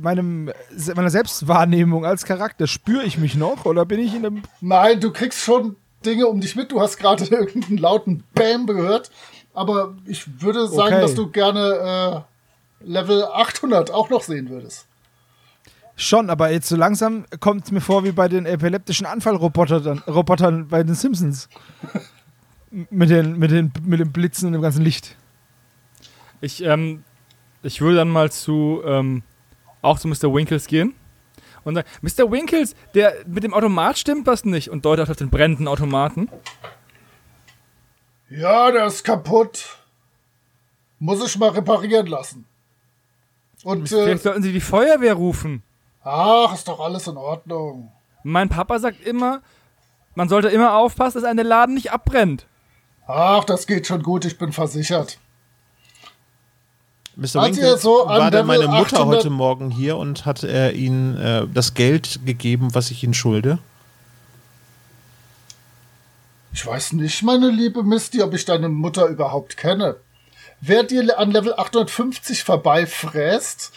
Speaker 5: meinem, meiner Selbstwahrnehmung als Charakter. Spüre ich mich noch oder bin ich in einem.
Speaker 2: Nein, du kriegst schon Dinge um dich mit. Du hast gerade irgendeinen lauten Bam gehört. Aber ich würde sagen,
Speaker 5: Okay.
Speaker 2: dass du gerne äh, Level 800 auch noch sehen würdest.
Speaker 5: Schon, aber jetzt so langsam kommt es mir vor wie bei den epileptischen Anfallrobotern Robotern bei den Simpsons. Mit, den, mit, den, mit den Blitzen und dem ganzen Licht.
Speaker 3: Ich, ähm, ich würde dann mal zu, ähm, auch zu Mr. Winkles gehen und sagen, Mr. Winkles, der mit dem Automat stimmt was nicht und deutet auf den brennenden Automaten.
Speaker 2: Ja, der ist kaputt. Muss ich mal reparieren lassen. Und äh,
Speaker 3: Vielleicht sollten Sie die Feuerwehr rufen.
Speaker 2: ach, ist doch alles in Ordnung.
Speaker 3: Mein Papa sagt immer, man sollte immer aufpassen, dass ein Laden nicht abbrennt.
Speaker 2: Ach, das geht schon gut, ich bin versichert.
Speaker 1: Mr. Winkles
Speaker 2: so
Speaker 1: war dann meine Mutter
Speaker 2: 800
Speaker 1: heute Morgen hier und hat äh, ihnen äh, das Geld gegeben, was ich ihnen schulde.
Speaker 2: Ich weiß nicht, meine liebe Misty, ob ich deine Mutter überhaupt kenne. Wer dir an Level 850 vorbeifräst,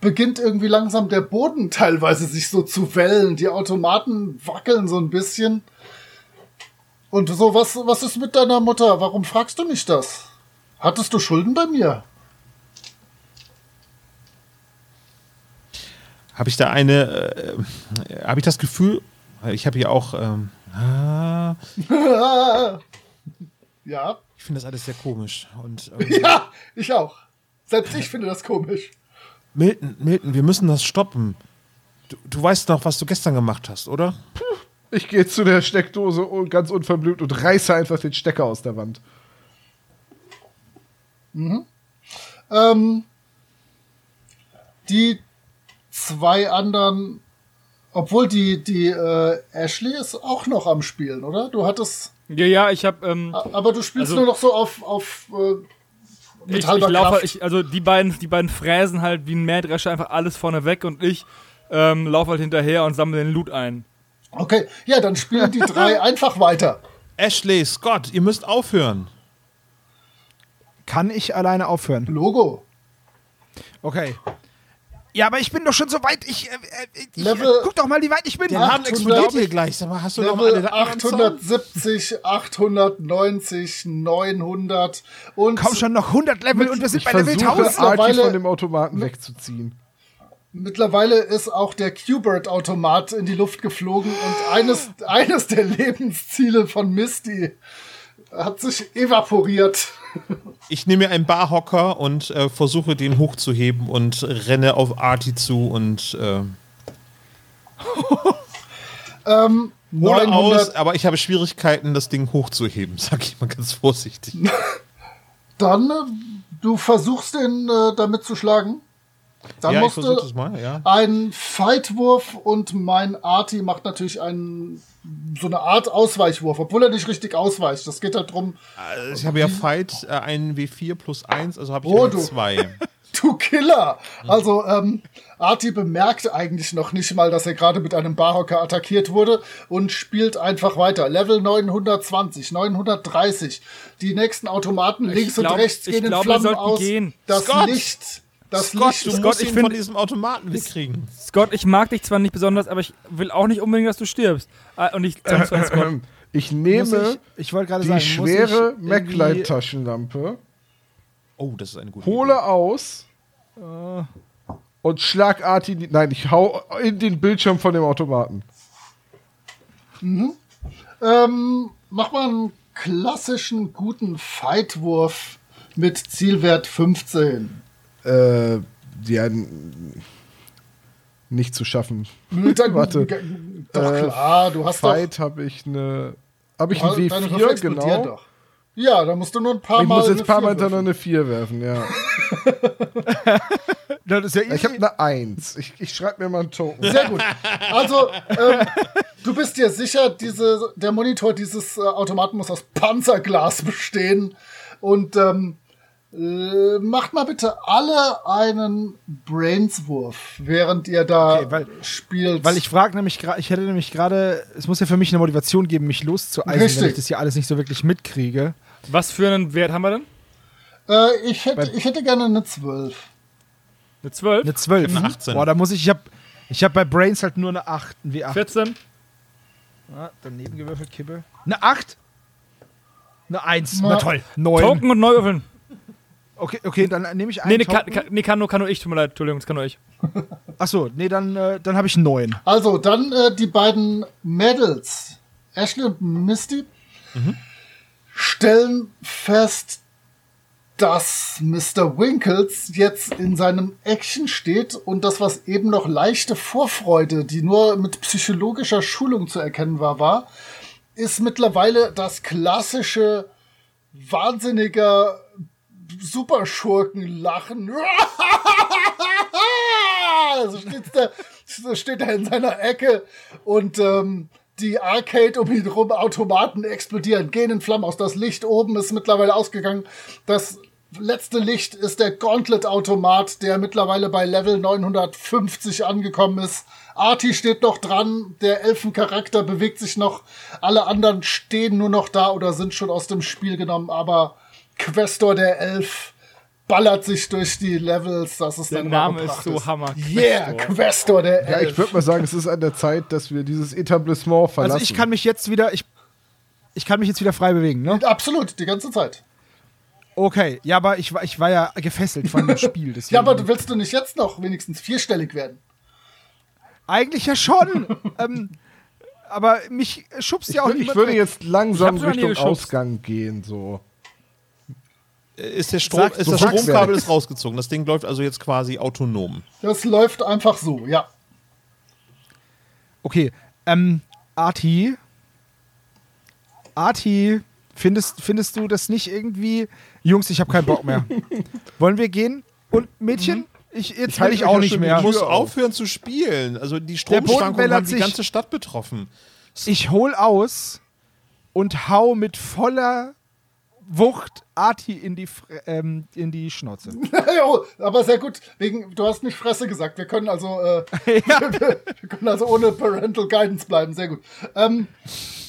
Speaker 2: beginnt irgendwie langsam der Boden teilweise sich so zu wellen. Die Automaten wackeln so ein bisschen. Und so, was, was ist mit deiner Mutter? Warum fragst du mich das? Hattest du Schulden bei mir?
Speaker 1: Habe ich da eine, äh, habe ich das Gefühl, ich habe hier auch, ähm, ah,
Speaker 2: Ja.
Speaker 1: ich finde das alles sehr komisch. Und ähm,
Speaker 2: Ja, ich auch. Selbst ich finde das komisch.
Speaker 1: Milton, Milton, wir müssen das stoppen. Du, du weißt noch, was du gestern gemacht hast, oder?
Speaker 4: Ich gehe zu der Steckdose und ganz unverblümt und reiße einfach den Stecker aus der Wand.
Speaker 2: Ähm, die zwei anderen, obwohl die, die äh, Ashley ist auch noch am Spielen, oder? Du hattest,
Speaker 3: Ja, ja, ich habe, ähm,
Speaker 2: aber du spielst
Speaker 3: Also-
Speaker 2: nur noch so auf, auf äh, mit
Speaker 3: ich, ich
Speaker 2: halber
Speaker 3: laufe,
Speaker 2: Kraft.
Speaker 3: ich, also die beiden, die beiden fräsen halt wie ein Mähdrescher einfach alles vorne weg und ich ähm, laufe halt hinterher und sammle den Loot ein.
Speaker 2: Okay, ja, dann spielen die drei einfach weiter.
Speaker 1: Ashley, Scott, ihr müsst aufhören.
Speaker 5: Kann ich alleine aufhören?
Speaker 2: Logo.
Speaker 5: Okay. Ja, aber ich bin doch schon so weit. Ich, äh, äh, ich
Speaker 2: Level-
Speaker 5: guck doch mal, wie weit ich bin.
Speaker 1: Laden
Speaker 2: 800
Speaker 1: explodiert hier gleich. Sag mal, hast du noch
Speaker 2: Level
Speaker 1: Zaun?
Speaker 2: 870, 890, 900 und
Speaker 5: Komm schon noch 100 Level und wir sind
Speaker 4: Ich
Speaker 5: bei Level
Speaker 4: versuche,
Speaker 5: 1000.
Speaker 4: Artie von dem Automaten wegzuziehen.
Speaker 2: Mittlerweile ist auch der Q-Bird-Automat in die Luft geflogen und eines, eines der Lebensziele von Misty hat sich evaporiert.
Speaker 1: Ich nehme mir einen Barhocker und äh, versuche den hochzuheben und renne auf Artie zu und äh,
Speaker 2: Ähm, 900,
Speaker 1: aus, aber ich habe Schwierigkeiten, das Ding hochzuheben, sag ich mal ganz vorsichtig.
Speaker 2: dann, äh, du versuchst den äh, damit zu schlagen. Dann
Speaker 1: ja, ich
Speaker 2: du
Speaker 1: mal, ja.
Speaker 2: einen Fightwurf und mein Arti macht natürlich einen, so eine Art Ausweichwurf, obwohl er nicht richtig ausweicht. Das geht halt drum,
Speaker 1: Also ich habe ja Fight äh, einen W4 plus 1, also habe ich
Speaker 2: Oh,
Speaker 1: einen
Speaker 2: du.
Speaker 1: 2.
Speaker 2: Du Killer! Also, ähm, Arti bemerkt eigentlich noch nicht mal, dass er gerade mit einem Barhocker attackiert wurde und spielt einfach weiter. Level 920, 930. Die nächsten Automaten links
Speaker 3: glaub-
Speaker 2: und rechts
Speaker 3: ich
Speaker 2: gehen in
Speaker 3: glaube, wir
Speaker 2: Flammen
Speaker 3: sollten
Speaker 2: aus.
Speaker 3: gehen.
Speaker 2: Das
Speaker 1: Scott!
Speaker 2: Licht, das
Speaker 1: Scott,
Speaker 2: Licht.
Speaker 1: du
Speaker 3: Scott,
Speaker 1: musst
Speaker 3: ich
Speaker 1: ihn
Speaker 3: find-
Speaker 1: von diesem Automaten wegkriegen.
Speaker 3: Scott, ich mag dich zwar nicht besonders, aber ich will auch nicht unbedingt, dass du stirbst. Ah, Und ich zwar Scott,
Speaker 4: Ich nehme
Speaker 5: ich, ich wollte gerade
Speaker 4: die
Speaker 5: sagen,
Speaker 4: schwere MacLight-Taschenlampe,
Speaker 1: Oh, das ist eine gute
Speaker 4: hole aus und schlag Artie. in die- Nein, ich hau in den Bildschirm von dem Automaten.
Speaker 2: Ähm, mach mal einen klassischen guten Fightwurf mit Zielwert 15.
Speaker 4: Äh, ja, nicht zu schaffen.
Speaker 2: Dann,
Speaker 4: Warte.
Speaker 2: Doch
Speaker 4: Äh,
Speaker 2: klar, du hast
Speaker 4: Fight habe ich eine. Habe ich ein
Speaker 2: deine
Speaker 4: W4,
Speaker 2: Würfel explodieren
Speaker 4: genau.
Speaker 2: doch. Ja, da musst du nur ein paar
Speaker 4: Ich
Speaker 2: Mal.
Speaker 4: muss jetzt ein paar Mal hintereinander eine 4 werfen, ja.
Speaker 5: Das ist ja
Speaker 4: Ich habe eine 1. Ich, ich schreibe mir mal einen Token.
Speaker 2: Sehr gut. Also, ähm, du bist dir sicher, diese, der Monitor dieses äh, Automaten muss aus Panzerglas bestehen. Und ähm, Äh, macht mal bitte alle einen Brainswurf, während ihr da
Speaker 5: Okay, weil-
Speaker 2: spielt.
Speaker 5: Weil ich frage nämlich gerade, ich hätte nämlich gerade, es muss ja für mich eine Motivation geben, mich loszueisen,
Speaker 2: Richtig.
Speaker 5: wenn ich das hier alles nicht so wirklich mitkriege.
Speaker 3: Was für einen Wert haben wir denn?
Speaker 2: äh, ich, hätte, ich hätte gerne eine 12.
Speaker 3: Eine 12?
Speaker 5: Eine 12.
Speaker 1: Eine 18.
Speaker 5: Boah, da muss ich, ich hab, ich hab bei Brains halt nur eine 8, ein W8.
Speaker 3: 14?
Speaker 5: Ah, daneben gewürfelt, Kippe. Eine 8? Eine 1.
Speaker 2: Na.
Speaker 5: Na toll. 9.
Speaker 3: Token und neu würfeln.
Speaker 5: Okay, okay, dann nehme ich einen
Speaker 3: Nee, nee, kann,
Speaker 5: Token.
Speaker 3: kann, nee kann, nur, kann nur ich. Tut mir leid, Entschuldigung, das kann nur ich.
Speaker 5: Achso, nee, dann, äh, dann habe ich 9.
Speaker 2: Also, dann äh, die beiden Mädels, Ashley und Misty, stellen fest, dass Mr. Winkles jetzt in seinem Action steht und das, was eben noch leichte Vorfreude, die nur mit psychologischer Schulung zu erkennen war, war, ist mittlerweile das klassische wahnsinniger Superschurkenlachen. Also steht der, so steht er in seiner Ecke und ähm, die Arcade um ihn rum, Automaten explodieren, gehen in Flammen aus. Das Licht oben ist mittlerweile ausgegangen. Das letzte Licht ist der Gauntlet-Automat, der mittlerweile bei Level 950 angekommen ist. Arti steht noch dran, der Elfencharakter bewegt sich noch, alle anderen stehen nur noch da oder sind schon aus dem Spiel genommen, aber Questor der Elf ballert sich durch die Levels, das ist
Speaker 3: Der
Speaker 2: dann
Speaker 3: Name ist so Hammer.
Speaker 2: Yeah, Questor der
Speaker 4: Ja, ich
Speaker 2: Elf.
Speaker 4: würde mal sagen, es ist an der Zeit, dass wir dieses Etablissement verlassen.
Speaker 5: Also ich kann mich jetzt wieder, ich, ich kann mich jetzt wieder frei bewegen, ne?
Speaker 2: Absolut, die ganze Zeit.
Speaker 5: Okay, ja, aber ich, war- ich war ja gefesselt von dem Spiel. Deswegen.
Speaker 2: Ja, aber du willst du nicht jetzt noch wenigstens vierstellig werden?
Speaker 5: Eigentlich ja schon. ähm, aber mich schubst ja auch nicht
Speaker 4: ich würde jetzt langsam Richtung. Ausgang gehen, so.
Speaker 1: Ist, der Strom,
Speaker 5: Sag-
Speaker 1: ist das Stromkabel ist rausgezogen. Das Ding läuft also jetzt quasi autonom.
Speaker 2: Das läuft einfach so, ja.
Speaker 5: Okay, ähm, Arti. Arti, findest, findest du das nicht irgendwie. Jungs, ich habe keinen Bock mehr. Wollen wir gehen? Und Mädchen? Ich, jetzt
Speaker 4: Ich halte
Speaker 5: ich auch nicht mehr.
Speaker 4: Tür auf.
Speaker 1: aufhören zu spielen. Also die Stromschwankungen haben die
Speaker 5: sich.
Speaker 1: ganze Stadt betroffen.
Speaker 5: Ich hol aus und hau mit voller Wucht Arti in die, Fre- ähm, in die Schnauze.
Speaker 2: jo, aber sehr gut. Wegen, du hast nicht Fresse gesagt. Wir können also, äh, wir, wir können also ohne Parental Guidance bleiben. Sehr gut. Ähm,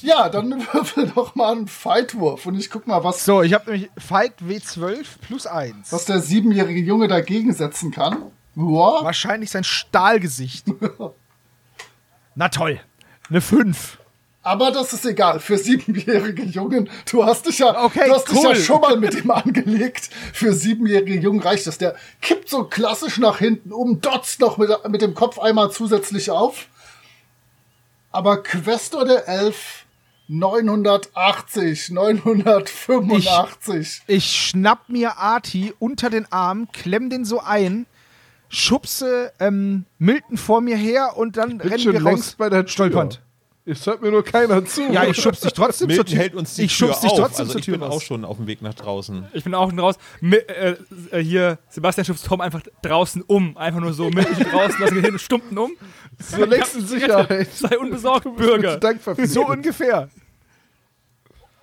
Speaker 2: ja, dann würfel doch mal einen Fightwurf und ich guck mal, was,
Speaker 5: So, ich habe nämlich Fight W12 plus 1.
Speaker 2: was der siebenjährige Junge dagegen setzen kann. Wow.
Speaker 5: Wahrscheinlich sein Stahlgesicht. Na toll. Eine 5.
Speaker 2: Aber das ist egal. Für siebenjährige Jungen, du hast dich ja,
Speaker 5: Okay,
Speaker 2: du hast dich ja
Speaker 5: cool.
Speaker 2: schon mal mit ihm angelegt. Für siebenjährige Jungen reicht das. Der kippt so klassisch nach hinten um, dotzt noch mit, mit dem Kopf einmal zusätzlich auf. Aber Questor der Elf 980, 985.
Speaker 5: Ich schnapp mir Arti unter den Arm, klemm den so ein, schubse ähm, Milton vor mir her und dann rennen wir
Speaker 4: längst
Speaker 5: raus.
Speaker 4: bei der Tür.
Speaker 5: Stolpernd.
Speaker 4: Es hört mir nur keiner zu.
Speaker 5: Ja, ich schubs dich trotzdem zur
Speaker 1: Milton
Speaker 5: Tür.
Speaker 1: hält uns die
Speaker 5: ich
Speaker 1: Tür
Speaker 5: schubs dich
Speaker 1: auf.
Speaker 5: trotzdem
Speaker 1: Also
Speaker 5: zur
Speaker 1: ich
Speaker 5: Tür
Speaker 1: bin
Speaker 5: raus.
Speaker 1: auch schon auf dem Weg nach draußen.
Speaker 3: Ich bin auch schon raus. Mi äh, äh, hier, Sebastian schubst Tom einfach draußen um. Einfach nur so mit mich draußen, lassen wir hin, stumpten um.
Speaker 4: Zur nächsten Sicherheit.
Speaker 3: Sei unbesorgt, Bürger.
Speaker 5: So ungefähr.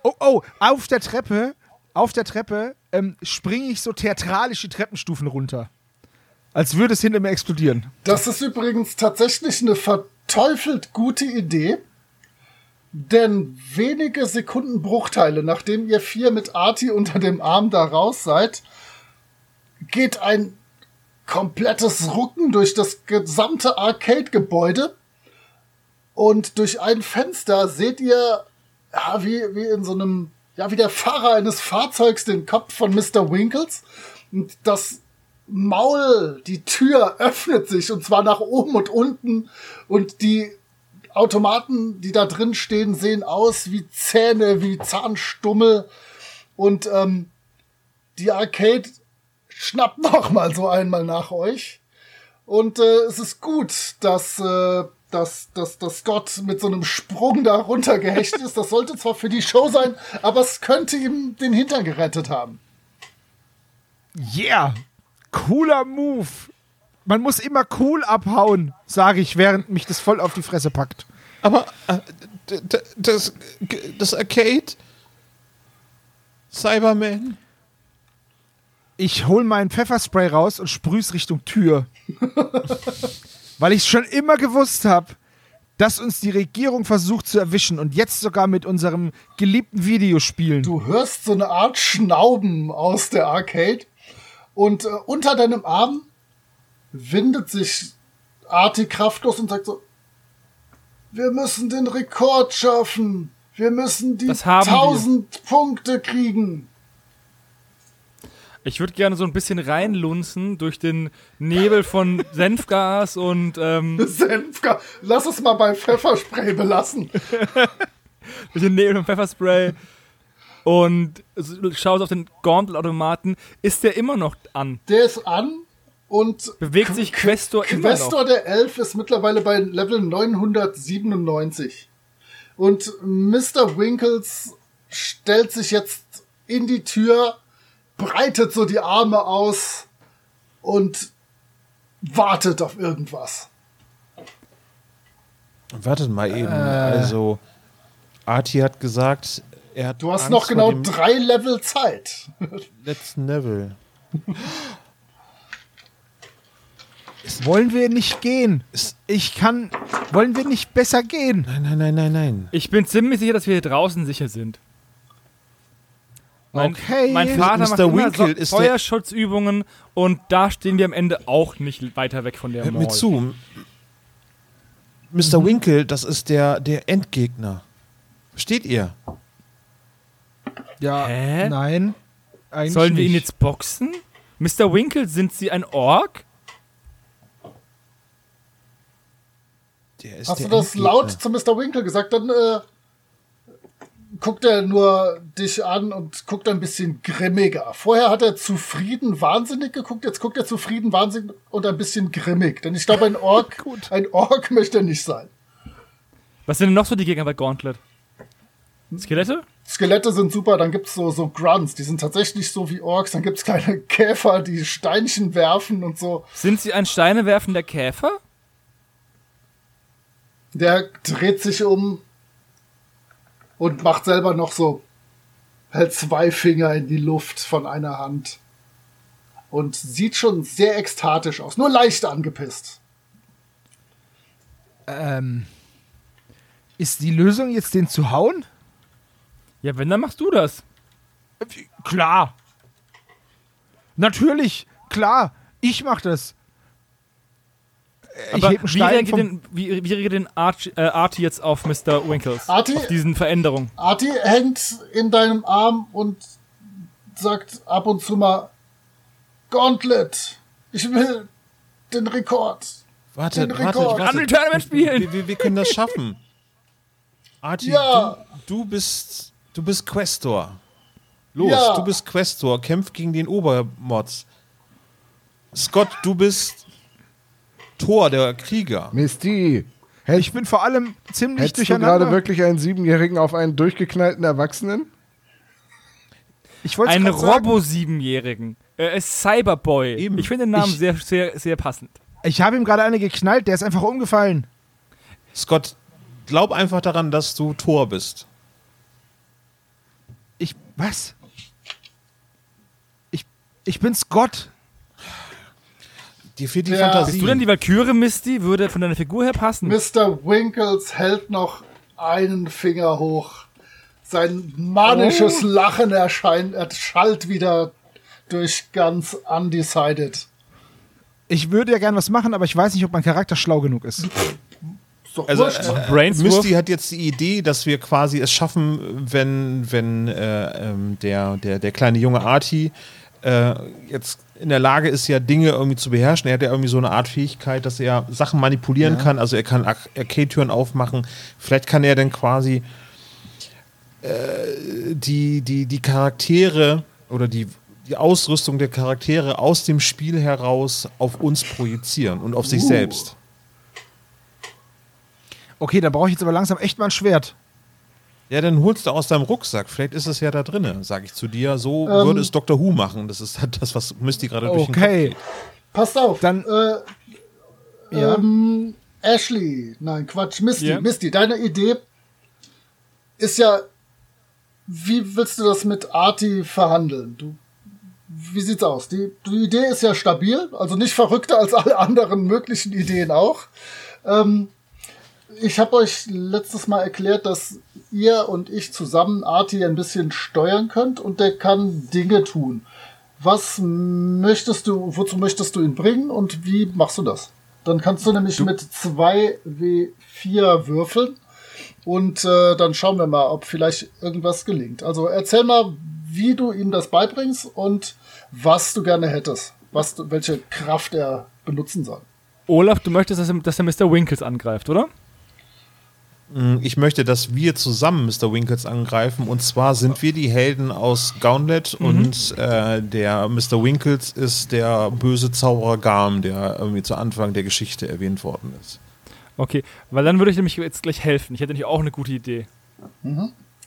Speaker 5: Oh, oh, auf der Treppe, auf der Treppe ähm, springe ich so theatralisch die Treppenstufen runter. Als würde es hinter mir explodieren.
Speaker 2: Das ist übrigens tatsächlich eine verteufelt gute Idee. Denn wenige Sekundenbruchteile, nachdem ihr vier mit Arti unter dem Arm da raus seid, geht ein komplettes Rucken durch das gesamte Arcade-Gebäude. Und durch ein Fenster seht ihr, ja, wie, wie in so einem, ja, wie der Fahrer eines Fahrzeugs den Kopf von Mr. Winkles. Und das Maul, die Tür öffnet sich und zwar nach oben und unten und die Automaten, die da drin stehen, sehen aus wie Zähne, wie Zahnstummel und ähm, die Arcade schnappt noch mal so einmal nach euch und äh, es ist gut, dass äh, dass, dass, dass Scott mit so einem Sprung da runtergehechtet ist. Das sollte zwar für die Show sein, aber es könnte ihm den Hintern gerettet haben.
Speaker 5: Yeah! Cooler Move. Man muss immer cool abhauen, sage ich, während mich das voll auf die Fresse packt.
Speaker 1: Aber äh, das, das Arcade Cyberman
Speaker 5: Ich hol meinen Pfefferspray raus und sprüh's Richtung Tür. Weil ich schon immer gewusst habe, dass uns die Regierung versucht zu erwischen und jetzt sogar mit unserem geliebten Videospielen.
Speaker 2: Du hörst so eine Art Schnauben aus der Arcade und äh, unter deinem Arm windet sich Arti kraftlos und sagt so, wir müssen den Rekord schaffen. Wir müssen die
Speaker 3: Das haben wir.
Speaker 2: 1000 Punkte kriegen.
Speaker 3: Ich würde gerne so ein bisschen reinlunzen durch den Nebel von Senfgas und ähm,
Speaker 2: Senfka, lass es mal bei Pfefferspray belassen.
Speaker 3: durch den Nebel von Pfefferspray und schaust auf den Gauntlet-Automaten. Ist der immer noch an?
Speaker 2: Der ist an und
Speaker 3: Bewegt sich Questor immer
Speaker 2: Questor
Speaker 3: noch?
Speaker 2: der Elf ist mittlerweile bei Level 997. Und Mr. Winkles stellt sich jetzt in die Tür, breitet so die Arme aus und wartet auf irgendwas.
Speaker 1: Wartet mal eben. Also, Arti hat gesagt, er hat
Speaker 2: Du hast
Speaker 1: Angst
Speaker 2: noch genau drei Level Zeit.
Speaker 1: letzten Level.
Speaker 5: Wollen wir nicht gehen? Ich kann. Wollen wir nicht besser gehen?
Speaker 1: Nein, nein, nein, nein, nein.
Speaker 3: Ich bin ziemlich sicher, dass wir hier draußen sicher sind. Mein,
Speaker 5: Okay.
Speaker 3: mein Vater
Speaker 1: Mr.
Speaker 3: macht immer
Speaker 1: Winkle
Speaker 3: so
Speaker 1: ist der-
Speaker 3: Feuerschutzübungen und da stehen wir am Ende auch nicht weiter weg von der
Speaker 1: Hört
Speaker 3: Mall.
Speaker 1: mir zu. Mr. Winkle, das ist der, der Endgegner. Versteht ihr?
Speaker 5: Ja.
Speaker 3: Hä?
Speaker 5: Nein. Eigentlich
Speaker 3: Sollen wir ihn jetzt boxen? Mr. Winkle, sind Sie ein Ork?
Speaker 1: Der ist
Speaker 2: Hast du das
Speaker 1: Endgegner.
Speaker 2: laut zu Mr. Winkle gesagt? Dann äh, guckt er nur dich an und guckt ein bisschen grimmiger. Vorher hat er zufrieden wahnsinnig geguckt, jetzt guckt er zufrieden wahnsinnig und ein bisschen grimmig. Denn ich glaube, ein Ork, ein Ork möchte er nicht sein.
Speaker 3: Was sind denn noch so die Gegner bei Gauntlet? Skelette?
Speaker 2: Skelette sind super, dann gibt's so, so Grunts, die sind tatsächlich so wie Orks. Dann gibt's kleine Käfer, die Steinchen werfen und so.
Speaker 3: Sind Sie ein steinewerfender Käfer?
Speaker 2: Der dreht sich um und macht selber noch so, hält zwei Finger in die Luft von einer Hand. Und sieht schon sehr ekstatisch aus, nur leicht angepisst.
Speaker 5: Ähm. Ist die Lösung jetzt den zu hauen?
Speaker 3: Ja, wenn, dann machst du das.
Speaker 5: Klar. Natürlich, klar. Ich mach das. Ich
Speaker 3: Aber
Speaker 5: einen
Speaker 3: wie reagiert, denn, wie, wie reagiert denn Archie, äh, Artie jetzt auf Mr. Winkles?
Speaker 2: Artie?
Speaker 3: Auf diesen Veränderungen?
Speaker 2: Arti hängt in deinem Arm und sagt ab und zu mal, Gauntlet, ich will den Rekord.
Speaker 1: Wartet,
Speaker 2: Den
Speaker 1: wartet,
Speaker 2: Rekord.
Speaker 3: Unreal Tournament spielen!
Speaker 1: Wir, wir, wir können das schaffen. Arti,
Speaker 2: Ja.
Speaker 1: du, du bist du bist Questor. Los,
Speaker 2: Ja.
Speaker 1: du bist Questor, kämpf gegen den Obermods. Scott, du bist Thor, der Krieger.
Speaker 4: Misty,
Speaker 5: ich bin vor allem ziemlich
Speaker 4: hättest du
Speaker 5: durcheinander.
Speaker 4: gerade wirklich einen Siebenjährigen auf einen durchgeknallten Erwachsenen?
Speaker 5: ich wollte
Speaker 3: Einen Robo-Siebenjährigen. Er ist Cyberboy.
Speaker 1: Eben.
Speaker 3: Ich finde den Namen
Speaker 5: Ich-
Speaker 3: sehr, sehr, sehr passend.
Speaker 5: Ich habe ihm gerade eine geknallt, der ist einfach umgefallen.
Speaker 1: Scott, glaub einfach daran, dass du Thor bist.
Speaker 5: Ich. Was? Ich. Ich bin Scott.
Speaker 1: Dir fehlt die
Speaker 2: Ja.
Speaker 1: Fantasie.
Speaker 3: Bist du denn die Valkyrie, Misty? Würde von deiner Figur her passen.
Speaker 2: Mr. Winkles hält noch einen Finger hoch. Sein manisches Lachen erscheint, erschallt wieder durch ganz undecided.
Speaker 5: Ich würde ja gern was machen, aber ich weiß nicht, ob mein Charakter schlau genug ist.
Speaker 2: Ist doch
Speaker 1: Also, äh? Misty hat jetzt die Idee, dass wir quasi es schaffen, wenn, wenn äh, ähm, der, der, der kleine junge Arti äh, jetzt in der Lage ist, ja Dinge irgendwie zu beherrschen. Er hat ja irgendwie so eine Art Fähigkeit, dass er Sachen manipulieren kann. Also er kann Ar- Arcade-Türen aufmachen. Vielleicht kann er dann quasi äh, die, die, die Charaktere oder die, die Ausrüstung der Charaktere aus dem Spiel heraus auf uns projizieren und auf sich
Speaker 2: Uh.
Speaker 1: selbst.
Speaker 5: Okay, dann brauche ich jetzt aber langsam echt mal ein Schwert.
Speaker 1: Ja, dann holst du aus deinem Rucksack. Vielleicht ist es ja da drinne, sag ich zu dir. So
Speaker 2: Ähm.
Speaker 1: würde es Dr. Who machen. Das ist halt das, was Misty gerade durch den Kopf
Speaker 5: Okay.
Speaker 1: geht.
Speaker 2: Passt auf.
Speaker 5: Dann-
Speaker 2: äh,
Speaker 5: Ja.
Speaker 2: ähm, Ashley, nein, Quatsch, Misty,
Speaker 3: Ja.
Speaker 2: Misty, deine Idee ist ja, wie willst du das mit Arti verhandeln? Du wie sieht's aus? Die, die Idee ist ja stabil, also nicht verrückter als alle anderen möglichen Ideen auch. Ähm, ich habe euch letztes Mal erklärt, dass ihr und ich zusammen Arti ein bisschen steuern könnt und der kann Dinge tun. Was möchtest du, wozu möchtest du ihn bringen und wie machst du das? Dann kannst du nämlich mit 2W4 würfeln und äh, dann schauen wir mal, ob vielleicht irgendwas gelingt. Also erzähl mal, wie du ihm das beibringst und was du gerne hättest, was du, welche Kraft er benutzen soll.
Speaker 3: Olaf, du möchtest, dass er, dass er Mr. Winkles angreift, oder?
Speaker 1: Mm, Ich möchte, dass wir zusammen Mr. Winkles angreifen. Und zwar sind wir die Helden aus Gauntlet und äh, der Mr. Winkles ist der böse Zauberer Garm, der irgendwie zu Anfang der Geschichte erwähnt worden ist.
Speaker 3: Okay, weil dann würde ich nämlich jetzt gleich helfen. Ich hätte nämlich auch eine gute Idee.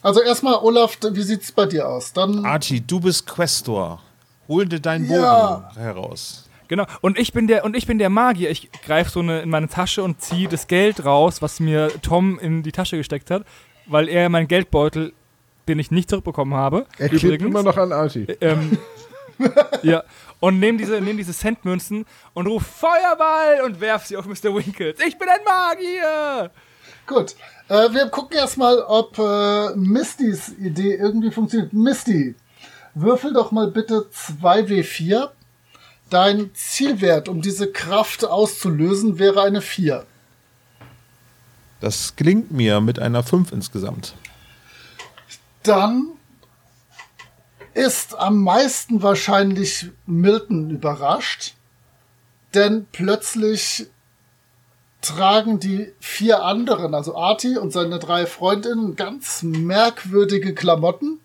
Speaker 2: Also erstmal, Olaf, wie sieht's bei dir aus? Dann
Speaker 1: Archie, du bist Questor. Hol dir deinen Bogen
Speaker 2: Ja.
Speaker 1: heraus.
Speaker 3: Genau. Und ich bin der und ich bin der Magier. Ich greife so eine in meine Tasche und ziehe das Geld raus, was mir Tom in die Tasche gesteckt hat, weil er meinen Geldbeutel, den ich nicht zurückbekommen habe,
Speaker 4: Er klebt immer noch an Archie.
Speaker 3: ähm, ja. Und nehme diese, nehm diese Centmünzen und ruf Feuerball und werf sie auf Mr. Winkles. Ich bin ein Magier!
Speaker 2: Gut. Äh, wir gucken erstmal, ob äh, Mistys Idee irgendwie funktioniert. Misty, würfel doch mal bitte 2W4. Dein Zielwert, um diese Kraft auszulösen, wäre eine 4.
Speaker 1: Das gelingt mir mit einer 5 insgesamt.
Speaker 2: Dann ist am meisten wahrscheinlich Milton überrascht, denn plötzlich tragen die vier anderen, also Arti und seine drei Freundinnen, ganz merkwürdige Klamotten.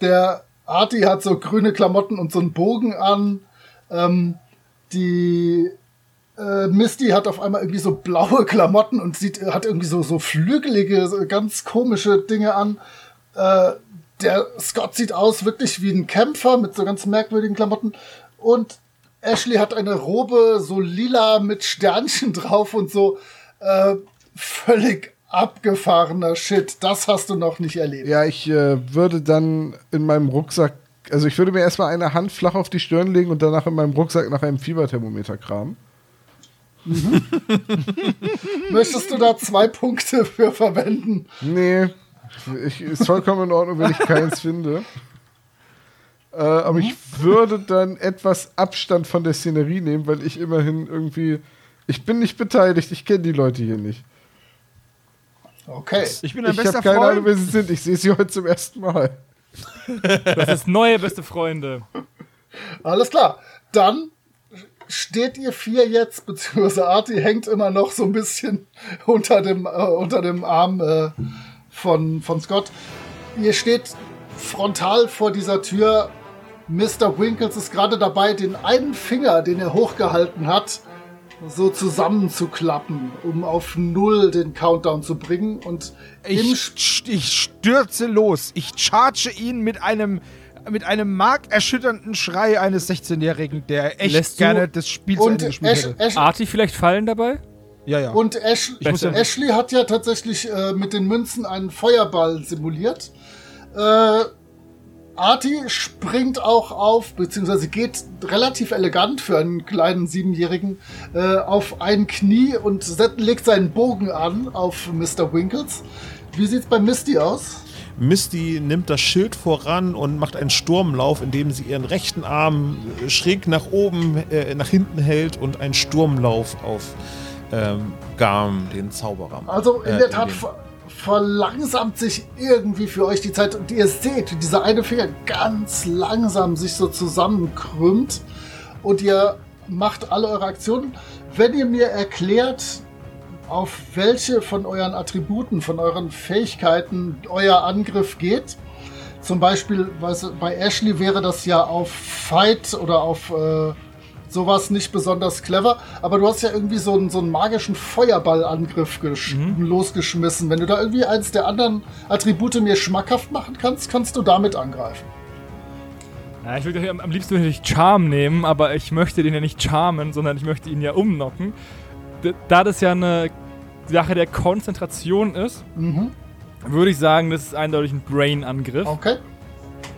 Speaker 2: Der Arti hat so grüne Klamotten und so einen Bogen an. Ähm, die äh, Misty hat auf einmal irgendwie so blaue Klamotten und sieht, hat irgendwie so, so flügelige, ganz komische Dinge an. Äh, der Scott sieht aus wirklich wie ein Kämpfer mit so ganz merkwürdigen Klamotten. Und Ashley hat eine Robe, so lila mit Sternchen drauf und so. Äh, völlig abgefahrener Shit. Das hast du noch nicht erlebt.
Speaker 4: Ja, ich äh, würde dann in meinem Rucksack, also ich würde mir erstmal eine Hand flach auf die Stirn legen und danach in meinem Rucksack nach einem Fieberthermometer kramen.
Speaker 2: Möchtest du da zwei Punkte für verwenden?
Speaker 4: Nee, ich, ist vollkommen in Ordnung, wenn ich keins finde. Äh, aber ich würde dann etwas Abstand von der Szenerie nehmen, weil ich immerhin irgendwie. Ich bin nicht beteiligt, ich kenne die Leute hier nicht.
Speaker 2: Okay.
Speaker 5: Ich bin dein
Speaker 4: Ich habe
Speaker 5: bester
Speaker 4: keine Ahnung,
Speaker 5: Freund.
Speaker 4: wer sie sind. Ich sehe sie heute zum ersten Mal.
Speaker 3: Das ist neue beste Freunde.
Speaker 2: Alles klar. Dann steht ihr vier jetzt, beziehungsweise Arti hängt immer noch so ein bisschen unter dem, äh, unter dem Arm äh, von, von Scott. Ihr steht frontal vor dieser Tür. Mr. Winkles ist gerade dabei, den einen Finger, den er hochgehalten hat, so zusammenzuklappen, um auf Null den Countdown zu bringen. Und
Speaker 5: Ich, ich stürze los. Ich charge ihn mit einem mit einem markerschütternden Schrei eines 16-Jährigen, der echt
Speaker 3: Lässt
Speaker 5: gerne das Spiel zu
Speaker 2: und
Speaker 5: Ende gespielt hätte.
Speaker 2: Ash,
Speaker 3: Arti vielleicht fallen dabei?
Speaker 5: Ja, ja.
Speaker 2: Und Ash, Ashley hat ja tatsächlich äh, mit den Münzen einen Feuerball simuliert. Äh, Arti springt auch auf, beziehungsweise geht relativ elegant für einen kleinen Siebenjährigen äh, auf ein Knie und legt seinen Bogen an auf Mr. Winkles. Wie sieht's bei Misty aus?
Speaker 1: Misty nimmt das Schild voran und macht einen Sturmlauf, indem sie ihren rechten Arm äh, schräg nach oben, äh, nach hinten hält und einen Sturmlauf auf ähm, Garm, den Zauberer.
Speaker 2: Also in
Speaker 1: Äh,
Speaker 2: der Tat verlangsamt sich irgendwie für euch die Zeit. Und ihr seht, wie dieser eine Finger ganz langsam sich so zusammenkrümmt. Und ihr macht alle eure Aktionen. Wenn ihr mir erklärt, auf welche von euren Attributen, von euren Fähigkeiten euer Angriff geht, zum Beispiel bei Ashley wäre das ja auf Fight oder auf äh, sowas nicht besonders clever, aber du hast ja irgendwie so einen, so einen magischen Feuerballangriff gesch- losgeschmissen. Wenn du da irgendwie eins der anderen Attribute mir schmackhaft machen kannst, kannst du damit angreifen.
Speaker 3: Ja, ich würde am, am liebsten natürlich Charm nehmen, aber ich möchte den ja nicht charmen, sondern ich möchte ihn ja umnocken. Da das ja eine Sache der Konzentration ist,
Speaker 2: Mhm.
Speaker 3: würde ich sagen, das ist eindeutig ein Brain-Angriff.
Speaker 2: Okay.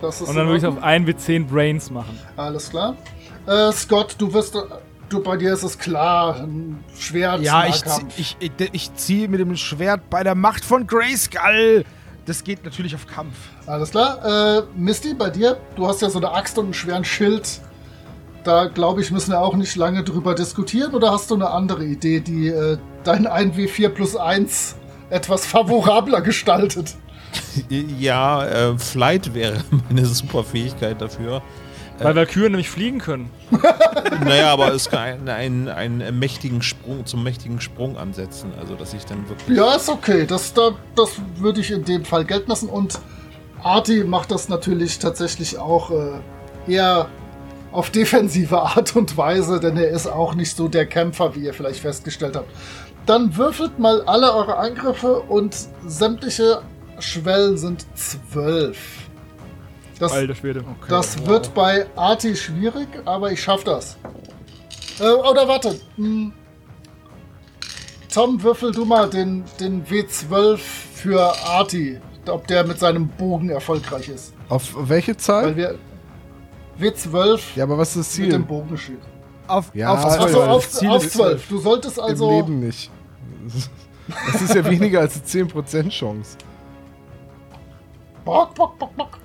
Speaker 3: Und dann würde ich auf 1 w 10 Brains machen.
Speaker 2: Alles klar. Äh, Scott, du wirst. Du, bei dir ist es klar, ein Schwert.
Speaker 5: Ja, ich, ich, ich, ich ziehe mit dem Schwert bei der Macht von Grayskull. Das geht natürlich auf Kampf.
Speaker 2: Alles klar. Äh, Misty, bei dir, du hast ja so eine Axt und einen schweren Schild. Da glaube ich, müssen wir auch nicht lange drüber diskutieren. Oder hast du eine andere Idee, die äh, dein 1W4 plus 1 etwas favorabler gestaltet?
Speaker 1: Ja, äh, Flight wäre meine super Fähigkeit dafür.
Speaker 3: Weil Valkyren nämlich fliegen können.
Speaker 1: Naja, aber es kann einen, einen mächtigen Sprung, zum mächtigen Sprung ansetzen. Also, dass ich dann wirklich.
Speaker 2: Ja, ist okay. Das, da, das würde ich in dem Fall gelten lassen. Und Arti macht das natürlich tatsächlich auch äh, eher auf defensive Art und Weise, denn er ist auch nicht so der Kämpfer, wie ihr vielleicht festgestellt habt. Dann würfelt mal alle eure Angriffe und sämtliche Schwellen sind zwölf. Das,
Speaker 3: Alter Schwede.
Speaker 2: das wird bei Arti schwierig, aber ich schaff das. Äh, oder warte. Hm. Tom, würfel du mal den, den W12 für Arti. Ob der mit seinem Bogen erfolgreich ist.
Speaker 4: Auf welche Zahl?
Speaker 2: Weil wir. W12
Speaker 4: Ja, aber was ist das
Speaker 2: mit dem
Speaker 4: Ziel?
Speaker 2: Bogenschild.
Speaker 5: Auf,
Speaker 4: Ja,
Speaker 5: auf
Speaker 4: also
Speaker 5: zwölf.
Speaker 2: Achso, auf,
Speaker 5: Ziel
Speaker 2: auf
Speaker 5: ist
Speaker 2: 12. Du solltest
Speaker 4: Im
Speaker 2: also.
Speaker 4: Leben nicht. Das ist ja weniger als eine 10% Chance.
Speaker 2: Bock, bock, bock, bock.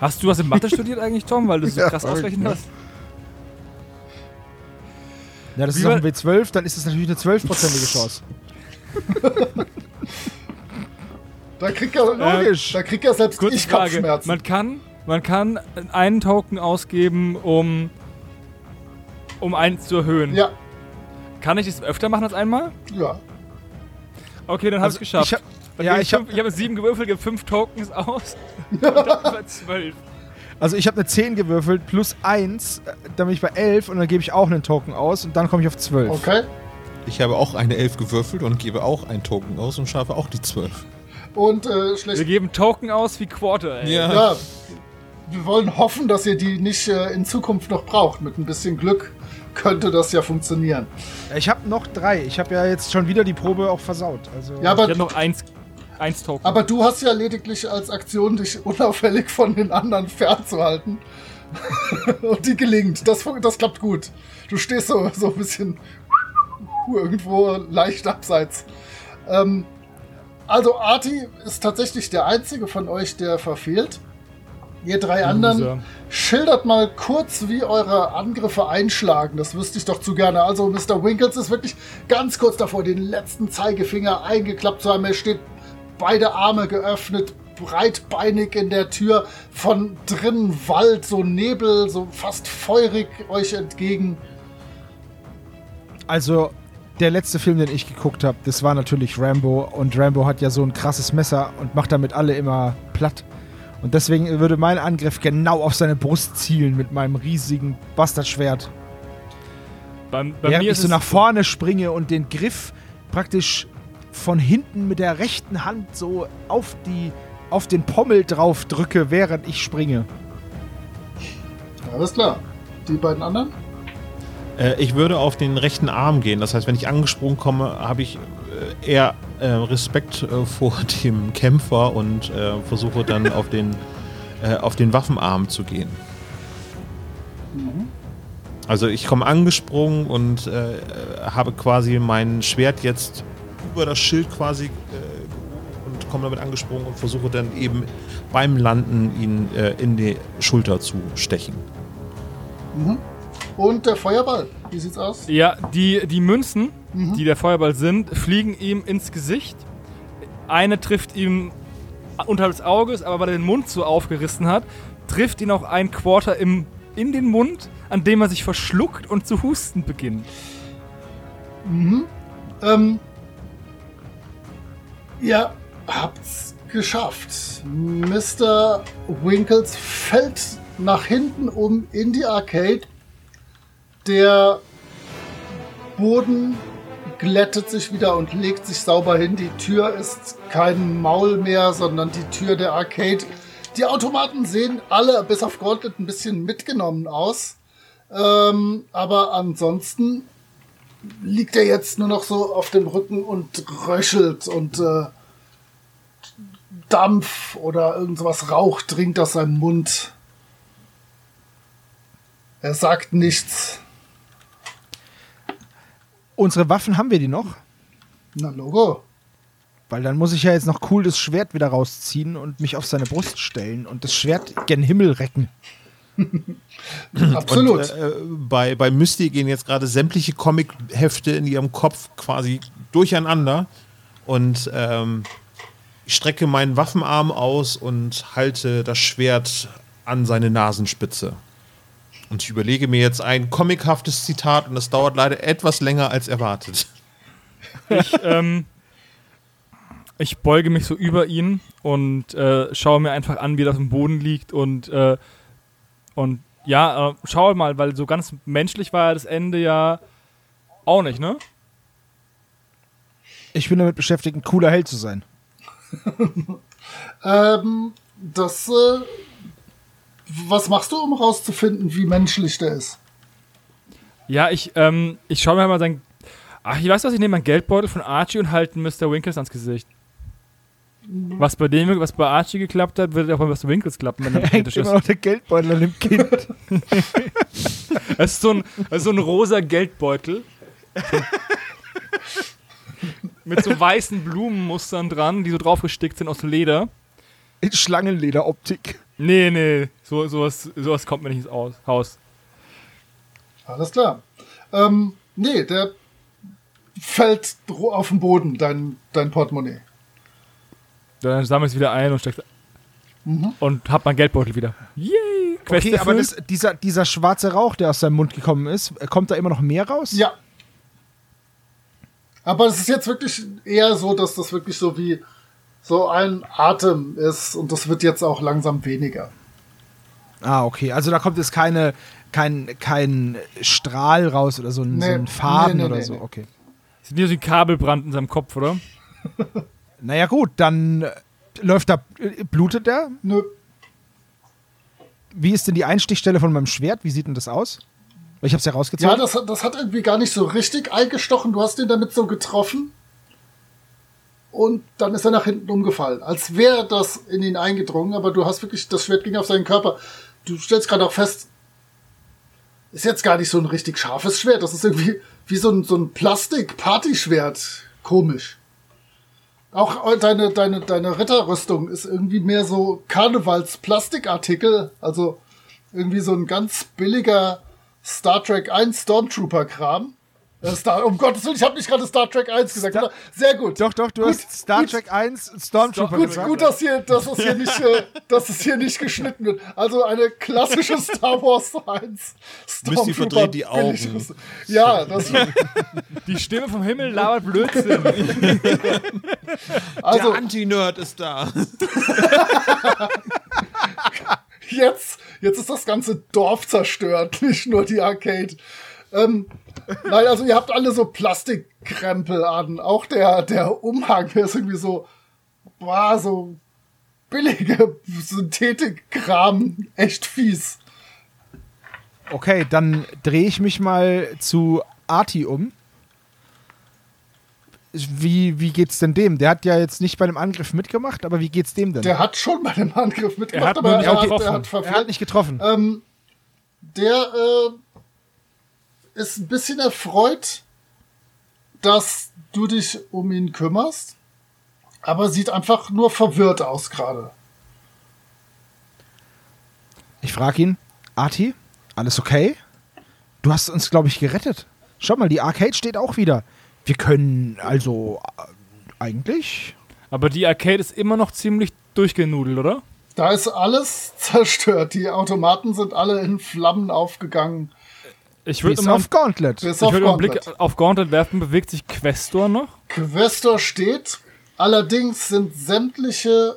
Speaker 3: Hast du was in Mathe studiert eigentlich, Tom? Weil du so
Speaker 4: Ja,
Speaker 3: krass
Speaker 4: ich,
Speaker 3: ausrechnen
Speaker 4: ne?
Speaker 3: hast?
Speaker 5: Ja, das
Speaker 3: Wie
Speaker 5: ist auch
Speaker 3: war-
Speaker 5: ein W12, dann ist es natürlich eine 12-prozentige Chance.
Speaker 2: Da kriegt ja,
Speaker 5: Logisch.
Speaker 2: da kriegt ja selbst ich
Speaker 3: Frage.
Speaker 2: Kopfschmerzen.
Speaker 3: Man kann, man kann einen Token ausgeben, um, um einen zu erhöhen.
Speaker 2: ja,
Speaker 3: Kann ich das öfter machen als einmal?
Speaker 2: ja.
Speaker 3: Okay, dann habe ich
Speaker 5: Also,
Speaker 3: es geschafft.
Speaker 5: ich hab-
Speaker 3: Dann
Speaker 5: ja, ich hab-
Speaker 3: ich habe sieben gewürfelt, gebe fünf Tokens aus. und dann über zwölf.
Speaker 5: Also ich habe eine 10 gewürfelt plus 1, äh, dann bin ich bei 11 und dann gebe ich auch einen Token aus und dann komme ich auf 12.
Speaker 2: Okay.
Speaker 1: Ich habe auch eine Elf gewürfelt und gebe auch einen Token aus und schaffe auch die 12.
Speaker 2: Und äh,
Speaker 3: Wir
Speaker 2: schlecht.
Speaker 3: geben Token aus wie Quarter, ey.
Speaker 1: Ja.
Speaker 2: Ja, wir wollen hoffen, dass ihr die nicht äh, in Zukunft noch braucht. Mit ein bisschen Glück könnte das ja funktionieren.
Speaker 5: Ich habe noch drei. Ich habe ja jetzt schon wieder die Probe auch versaut. Also
Speaker 2: Ja,
Speaker 3: Ich
Speaker 2: aber,
Speaker 3: habe noch eins, eins Token.
Speaker 2: aber du hast ja lediglich als Aktion, dich unauffällig von den anderen fernzuhalten. Und die gelingt. Das, das klappt gut. Du stehst so, so ein bisschen irgendwo leicht abseits. Ähm, also Arti ist tatsächlich der einzige von euch, der verfehlt. Ihr drei anderen
Speaker 3: Loser.
Speaker 2: schildert mal kurz, wie eure Angriffe einschlagen. Das wüsste ich doch zu gerne. Also Mr. Winkles ist wirklich ganz kurz davor, den letzten Zeigefinger eingeklappt zu haben. Er steht beide Arme geöffnet, breitbeinig in der Tür. Von drinnen Wald, so Nebel, so fast feurig euch entgegen.
Speaker 5: Also, der letzte Film, den ich geguckt habe, das war natürlich Rambo. Und Rambo hat ja so ein krasses Messer und macht damit alle immer platt. Und deswegen würde mein Angriff genau auf seine Brust zielen mit meinem riesigen Bastardschwert.
Speaker 3: bei, bei
Speaker 5: Während
Speaker 3: mir
Speaker 5: ich
Speaker 3: ist
Speaker 5: so nach vorne springe und den Griff praktisch von hinten mit der rechten Hand so auf, die, auf den Pommel drauf drücke, während ich springe.
Speaker 2: Alles klar. Die beiden anderen?
Speaker 1: Äh, ich würde auf den rechten Arm gehen. Das heißt, wenn ich angesprungen komme, habe ich äh, eher äh, Respekt äh, vor dem Kämpfer und äh, versuche dann auf den, äh, auf den Waffenarm zu gehen. Also ich komme angesprungen und habe quasi mein Schwert jetzt über das Schild quasi äh, und komme damit angesprungen und versuche dann eben beim Landen ihn äh, in die Schulter zu stechen.
Speaker 2: Und der Feuerball. Wie sieht's aus?
Speaker 3: Ja, die, die Münzen, die der Feuerball sind, fliegen ihm ins Gesicht. Eine trifft ihm unterhalb des Auges, aber weil er den Mund so aufgerissen hat, trifft ihn auch ein Quarter im, in den Mund, an dem er sich verschluckt und zu husten beginnt.
Speaker 2: Ähm, ihr habt's geschafft. Mr. Winkles fällt nach hinten um in die Arcade. Der Boden glättet sich wieder und legt sich sauber hin. Die Tür ist kein Maul mehr, sondern die Tür der Arcade. Die Automaten sehen alle, bis auf Gauntlet, ein bisschen mitgenommen aus. Ähm, aber ansonsten liegt er jetzt nur noch so auf dem Rücken und röchelt und äh, Dampf oder irgendwas Rauch dringt aus seinem Mund. Er sagt nichts.
Speaker 5: Unsere Waffen haben wir die noch?
Speaker 2: Na, Logo.
Speaker 5: Weil dann muss ich ja jetzt noch cool das Schwert wieder rausziehen und mich auf seine Brust stellen und das Schwert gen Himmel recken.
Speaker 2: Absolut.
Speaker 1: Und, äh, bei, bei Misty gehen jetzt gerade sämtliche Comic-Hefte in ihrem Kopf quasi durcheinander. Und ähm, ich strecke meinen Waffenarm aus und halte das Schwert an seine Nasenspitze. Und ich überlege mir jetzt ein comichaftes Zitat und das dauert leider etwas länger als erwartet.
Speaker 3: Ich, ähm, ich beuge mich so über ihn und äh, schaue mir einfach an, wie er auf dem Boden liegt und, äh, und ja, äh, schau mal, weil so ganz menschlich war ja das Ende ja auch nicht, ne?
Speaker 5: Ich bin damit beschäftigt, ein cooler Held zu sein.
Speaker 2: Ähm, das, äh, was machst du, um rauszufinden, wie menschlich der ist?
Speaker 3: Ja, ich, ähm, ich schaue mir mal sein. Ach, ich weiß was, ich nehme meinen Geldbeutel von Archie und halte Mr. Winkles ans Gesicht. Was bei dem, was bei Archie geklappt hat, wird auch bei Mr. Winkles klappen, wenn er
Speaker 5: Hängt
Speaker 3: kritisch
Speaker 5: immer
Speaker 3: ist.
Speaker 5: noch der Geldbeutel an dem Kind.
Speaker 3: Es ist so ein, es ist so ein rosa Geldbeutel. Mit so weißen Blumenmustern dran, die so draufgestickt sind aus Leder.
Speaker 5: In Schlangenlederoptik.
Speaker 3: Nee, nee, so, sowas, sowas kommt mir nicht ins Aus, Haus.
Speaker 2: Alles klar. Ähm, nee, der fällt auf den Boden, dein, dein Portemonnaie.
Speaker 3: Dann sammle ich es wieder ein und steck's und hab mein Geldbeutel wieder. Yay! Quest
Speaker 5: Okay, aber
Speaker 3: erfüllt.
Speaker 5: das, dieser, dieser schwarze Rauch, der aus seinem Mund gekommen ist, kommt da immer noch mehr raus?
Speaker 2: Ja. Aber es ist jetzt wirklich eher so, dass das wirklich so wie so ein Atem ist und das wird jetzt auch langsam weniger.
Speaker 5: Ah, okay. Also da kommt jetzt keine, kein, kein Strahl raus oder so ein,
Speaker 2: Nee.
Speaker 5: so ein Faden
Speaker 2: Nee, nee,
Speaker 5: oder
Speaker 2: nee,
Speaker 5: so.
Speaker 2: nee.
Speaker 5: Okay.
Speaker 3: Sind hier so ein Kabelbrand in seinem Kopf, oder?
Speaker 5: Naja, gut, dann äh, läuft da, äh, blutet der?
Speaker 2: Nö.
Speaker 5: Wie ist denn die Einstichstelle von meinem Schwert? Wie sieht denn das aus? Ich hab's ja
Speaker 2: Ja,
Speaker 5: rausgezogen.
Speaker 2: das, hat- das hat irgendwie gar nicht so richtig eingestochen. Du hast ihn damit so getroffen. Und dann ist er nach hinten umgefallen. Als wäre das in ihn eingedrungen, aber du hast wirklich, das Schwert ging auf seinen Körper. Du stellst gerade auch fest, ist jetzt gar nicht so ein richtig scharfes Schwert. Das ist irgendwie wie so ein, so ein Plastik-Partyschwert. Komisch. Auch deine, deine, deine Ritterrüstung ist irgendwie mehr so Karnevals-Plastikartikel. Also irgendwie so ein ganz billiger Star Trek 1 Stormtrooper-Kram. Star, um Gottes Willen, ich habe nicht gerade Star Trek 1 gesagt.
Speaker 5: Star-?
Speaker 2: Sehr gut.
Speaker 5: doch, doch, du
Speaker 2: Gut,
Speaker 5: hast Star
Speaker 2: gut.
Speaker 5: Trek 1 Stormtrooper
Speaker 2: Gut,
Speaker 5: gesagt.
Speaker 2: gut, dass hier, dass es hier nicht, äh, dass es hier nicht geschnitten wird. Also eine klassische Star Wars 1
Speaker 1: Misty verdreht die Augen.
Speaker 2: Ja, das
Speaker 3: Die Stimme vom Himmel labert Blödsinn.
Speaker 2: also
Speaker 1: Der Anti-Nerd ist da.
Speaker 2: jetzt, jetzt ist das ganze Dorf zerstört, nicht nur die Arcade. Ähm, nein, also ihr habt alle so Plastikkrempel an. Auch der, der Umhang, der ist irgendwie so, boah, so billige Synthetikkram. Echt fies.
Speaker 5: Okay, dann drehe ich mich mal zu Arti um. Wie, wie geht's denn dem? Der hat ja jetzt nicht bei dem Angriff mitgemacht, aber wie geht's dem denn?
Speaker 2: Der hat schon bei dem Angriff mitgemacht,
Speaker 3: hat
Speaker 2: aber er,
Speaker 3: nicht
Speaker 2: hat,
Speaker 3: getroffen.
Speaker 2: er hat
Speaker 5: er hat nicht getroffen.
Speaker 2: Ähm, der äh, ist ein bisschen erfreut, dass du dich um ihn kümmerst, aber sieht einfach nur verwirrt aus gerade.
Speaker 5: Ich frage ihn, Arti, alles okay? Du hast uns, glaube ich, gerettet. Schau mal, die Arcade steht auch wieder. Wir können also äh, eigentlich.
Speaker 3: Aber die Arcade ist immer noch ziemlich durchgenudelt, oder?
Speaker 2: Da ist alles zerstört. Die Automaten sind alle in Flammen aufgegangen.
Speaker 3: Ich würde mal,
Speaker 5: auf Gauntlet.
Speaker 3: Ich
Speaker 2: auf
Speaker 3: würd mal einen Blick auf Gauntlet werfen. Bewegt sich Questor noch?
Speaker 2: Questor steht. Allerdings sind sämtliche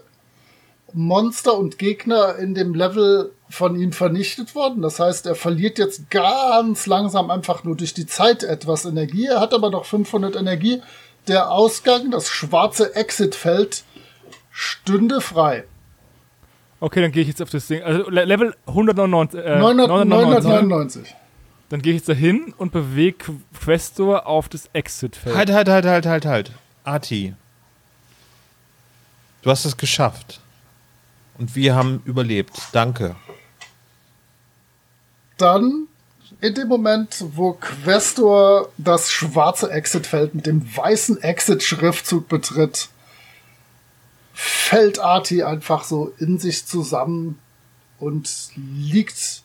Speaker 2: Monster und Gegner in dem Level von ihm vernichtet worden. Das heißt, er verliert jetzt ganz langsam einfach nur durch die Zeit etwas Energie. Er hat aber noch 500 Energie. Der Ausgang, das schwarze Exit-Feld, stünde frei.
Speaker 3: Okay, dann gehe ich jetzt auf das Ding. Also Le- Level 199. Äh,
Speaker 2: 900
Speaker 3: 999.
Speaker 2: 999.
Speaker 3: Dann gehe ich jetzt dahin und bewege Questor auf das Exit-Feld.
Speaker 1: Halt, halt, halt, halt, halt, halt. Arti. Du hast es geschafft. Und wir haben überlebt. Danke.
Speaker 2: Dann in dem Moment, wo Questor das schwarze Exitfeld mit dem weißen Exit-Schriftzug betritt, fällt Arti einfach so in sich zusammen und liegt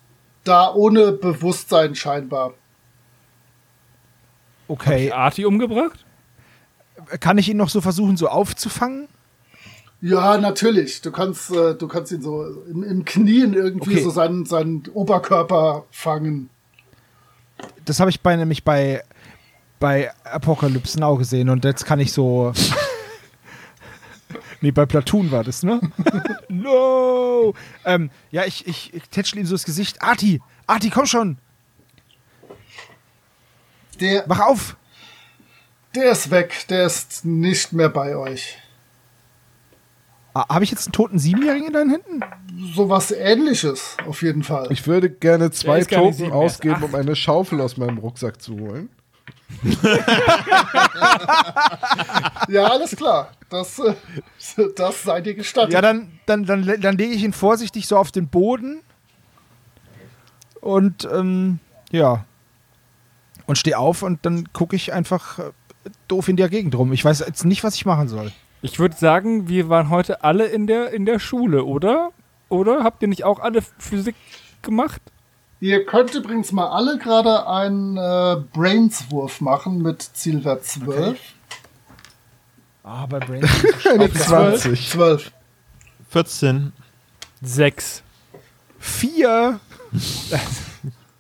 Speaker 2: da ohne Bewusstsein scheinbar.
Speaker 5: Okay.
Speaker 3: Arti umgebracht?
Speaker 5: Kann ich ihn noch so versuchen, so aufzufangen?
Speaker 2: Ja, natürlich. Du kannst, äh, du kannst ihn so im, im Knien irgendwie
Speaker 5: Okay.
Speaker 2: so seinen, seinen Oberkörper fangen.
Speaker 5: Das habe ich bei nämlich bei, bei Apocalypse Now gesehen und jetzt kann ich so. Nee, bei Platoon war das, ne? no! Ähm, ja, ich, ich, ich tätschel ihm so das Gesicht. Arti! Arti, komm schon!
Speaker 2: Der,
Speaker 5: Wach auf!
Speaker 2: der ist weg. Der ist nicht mehr bei euch.
Speaker 5: Ah, habe ich jetzt einen toten Siebenjährigen in deinen Händen?
Speaker 2: Sowas ähnliches, auf jeden Fall.
Speaker 4: Ich würde gerne zwei Token ausgeben, um eine Schaufel aus meinem Rucksack zu holen.
Speaker 2: Ja, alles klar. Das, äh, das sei dir gestattet.
Speaker 5: Ja, dann, dann, dann, dann lege ich ihn vorsichtig so auf den Boden. Und, ähm, ja. Und stehe auf und dann gucke ich einfach äh, doof in der Gegend rum. Ich weiß jetzt nicht, was ich machen soll.
Speaker 3: Ich würde sagen, wir waren heute alle in der, in der Schule, oder? Oder? Habt ihr nicht auch alle Physik gemacht?
Speaker 2: Ihr könnt übrigens mal alle gerade einen äh, Brains-Wurf machen mit Zielwert 12.
Speaker 5: Ah, bei Brain.
Speaker 4: Eine 20.
Speaker 2: 12.
Speaker 1: 14.
Speaker 3: Sechs.
Speaker 5: Vier.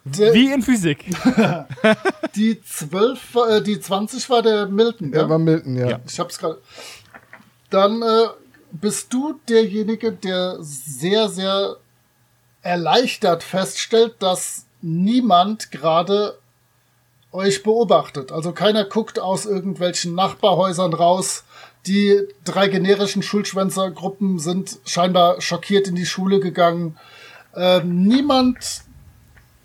Speaker 2: Der,
Speaker 3: Wie in Physik.
Speaker 2: die 12, war- äh, die 20 war der Milton,
Speaker 4: Er
Speaker 2: ja?
Speaker 4: war Milton, ja.
Speaker 1: Ja.
Speaker 2: Ich hab's gerade. Dann äh, bist du derjenige, der sehr, sehr erleichtert feststellt, dass niemand gerade euch beobachtet. Also keiner guckt aus irgendwelchen Nachbarhäusern raus. Die drei generischen Schulschwänzergruppen sind scheinbar schockiert in die Schule gegangen. Ähm, niemand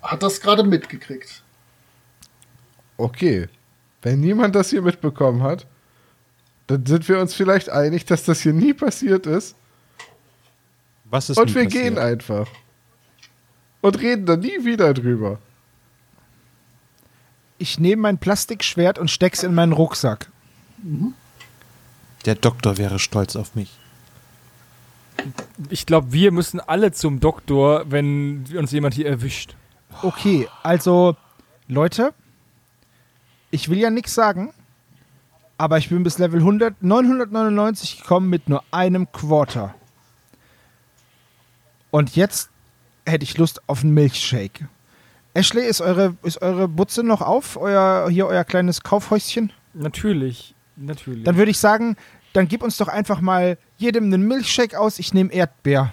Speaker 2: hat das gerade mitgekriegt.
Speaker 4: Okay. Wenn niemand das hier mitbekommen hat, dann sind wir uns vielleicht einig, dass das hier nie passiert ist.
Speaker 1: Was ist
Speaker 4: Und wir
Speaker 1: passiert?
Speaker 4: gehen einfach. Und reden dann nie wieder drüber.
Speaker 5: Ich nehme mein Plastikschwert und steck's in meinen Rucksack.
Speaker 1: Der Doktor wäre stolz auf mich.
Speaker 3: Ich glaube, wir müssen alle zum Doktor, wenn uns jemand hier erwischt.
Speaker 5: Okay, also, Leute, ich will ja nichts sagen, aber ich bin bis Level 100, 999 gekommen mit nur einem Quarter. Und jetzt hätte ich Lust auf einen Milchshake. Ashley, ist eure, ist eure Butze noch auf? Euer, hier euer kleines Kaufhäuschen?
Speaker 3: Natürlich. Natürlich.
Speaker 5: Dann würde ich sagen, dann gib uns doch einfach mal jedem einen Milchshake aus. Ich nehme Erdbeer.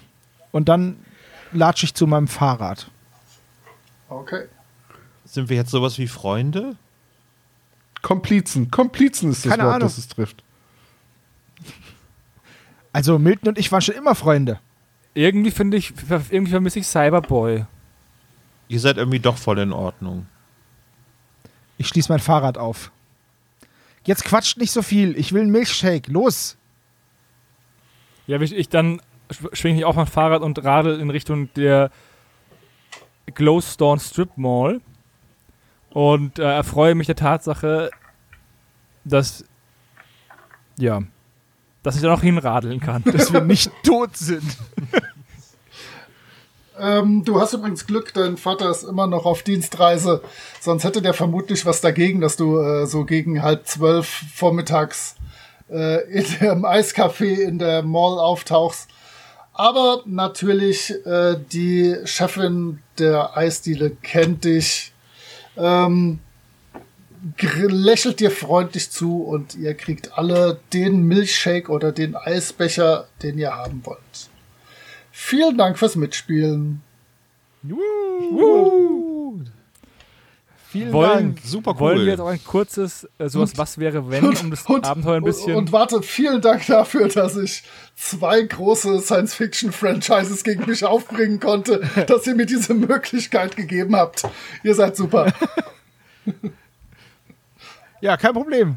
Speaker 5: Und dann latsche ich zu meinem Fahrrad.
Speaker 2: Okay.
Speaker 1: Sind wir jetzt sowas wie Freunde?
Speaker 4: Komplizen. Komplizen ist das
Speaker 5: Keine
Speaker 4: Wort,
Speaker 5: Ahnung.
Speaker 4: das es trifft.
Speaker 5: Also Milton und ich waren schon immer Freunde.
Speaker 3: Irgendwie finde ich, irgendwie vermisse ich Cyberboy.
Speaker 1: Ihr seid irgendwie doch voll in Ordnung.
Speaker 5: Ich schließe mein Fahrrad auf. Jetzt quatscht nicht so viel. Ich will einen Milchshake. Los.
Speaker 3: Ja, ich, ich dann schw- schwinge ich auch mein Fahrrad und radel in Richtung der Glowstone Strip Mall und äh, erfreue mich der Tatsache, dass ja, dass ich da noch hinradeln kann.
Speaker 5: Dass wir nicht tot sind.
Speaker 2: Ähm, du hast übrigens Glück, dein Vater ist immer noch auf Dienstreise. Sonst hätte der vermutlich was dagegen, dass du äh, so gegen halb zwölf vormittags äh, in dem Eiscafé in der Mall auftauchst. Aber natürlich, äh, die Chefin der Eisdiele kennt dich, ähm, lächelt dir freundlich zu und ihr kriegt alle den Milchshake oder den Eisbecher, den ihr haben wollt. Vielen Dank fürs Mitspielen.
Speaker 5: Vielen
Speaker 3: wollen,
Speaker 5: Dank.
Speaker 1: Super cool.
Speaker 3: wollen wir jetzt auch ein kurzes, äh, sowas, was wäre, wenn, um das Abenteuer ein bisschen.
Speaker 2: Und, und warte, vielen Dank dafür, dass ich zwei große Science-Fiction-Franchises gegen mich aufbringen konnte, dass ihr mir diese Möglichkeit gegeben habt. Ihr seid super.
Speaker 5: Ja, kein Problem.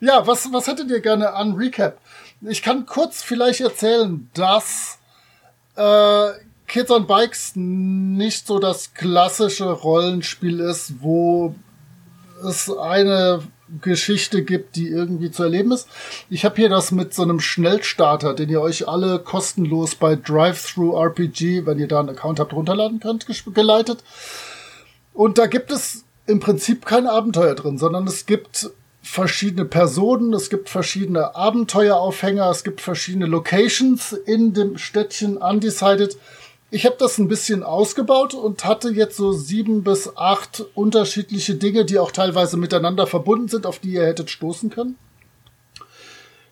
Speaker 2: Ja, was, was hättet ihr gerne an Recap? Ich kann kurz vielleicht erzählen, dass äh, Kids on Bikes nicht so das klassische Rollenspiel ist, wo es eine Geschichte gibt, die irgendwie zu erleben ist. Ich habe hier das mit so einem Schnellstarter, den ihr euch alle kostenlos bei Drive-Thru RPG, wenn ihr da einen Account habt, runterladen könnt, geleitet. Und da gibt es im Prinzip kein Abenteuer drin, sondern es gibt verschiedene Personen, es gibt verschiedene Abenteueraufhänger, es gibt verschiedene Locations in dem Städtchen Undecided. Ich habe das ein bisschen ausgebaut und hatte jetzt so sieben bis acht unterschiedliche Dinge, die auch teilweise miteinander verbunden sind, auf die ihr hättet stoßen können.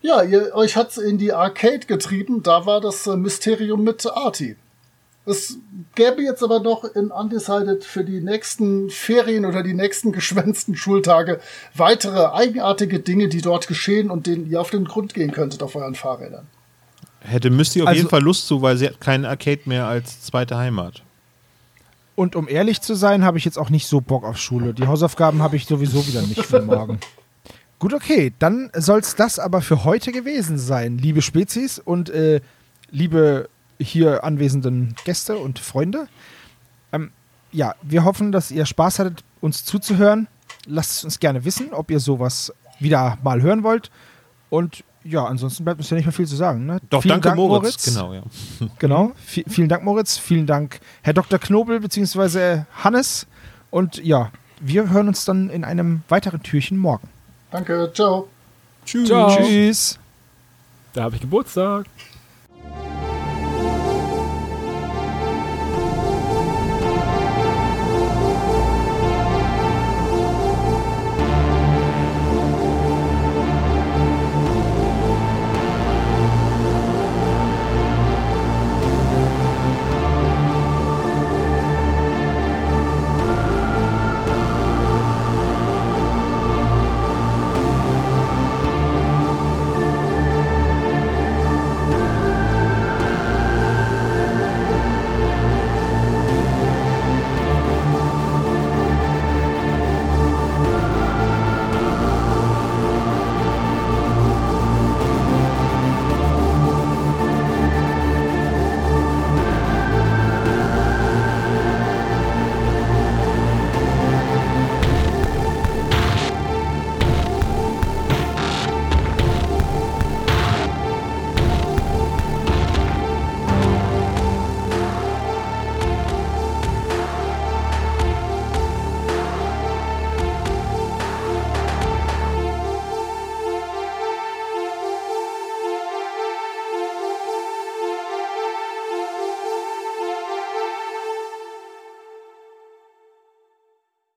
Speaker 2: Ja, ihr, euch hat's in die Arcade getrieben, da war das äh, Mysterium mit Artie. Es gäbe jetzt aber noch in Undecided für die nächsten Ferien oder die nächsten geschwänzten Schultage weitere eigenartige Dinge, die dort geschehen und denen ihr auf den Grund gehen könntet auf euren Fahrrädern.
Speaker 1: Hätte Misty auf
Speaker 5: Also-
Speaker 1: jeden Fall Lust zu, weil sie hat keinen Arcade mehr als zweite Heimat.
Speaker 5: Und um ehrlich zu sein, habe ich jetzt auch nicht so Bock auf Schule. Die Hausaufgaben habe ich sowieso wieder nicht für morgen. Gut, okay, dann soll es das aber für heute gewesen sein, liebe Spezies und äh, liebe hier anwesenden Gäste und Freunde. Ähm, ja, wir hoffen, dass ihr Spaß hattet, uns zuzuhören. Lasst es uns gerne wissen, ob ihr sowas wieder mal hören wollt. Und ja, ansonsten bleibt uns ja nicht mehr viel zu sagen. Ne?
Speaker 1: Doch,
Speaker 5: Vielen
Speaker 1: danke
Speaker 5: Dank,
Speaker 1: Moritz. Genau, ja.
Speaker 5: Genau. V vielen Dank, Moritz. Vielen Dank, Herr Dr. Knobel bzw. Hannes. Und ja, wir hören uns dann in einem weiteren Türchen morgen.
Speaker 2: Danke, ciao.
Speaker 1: Tschüss.
Speaker 3: Ciao.
Speaker 5: Tschüss.
Speaker 3: Da habe ich Geburtstag.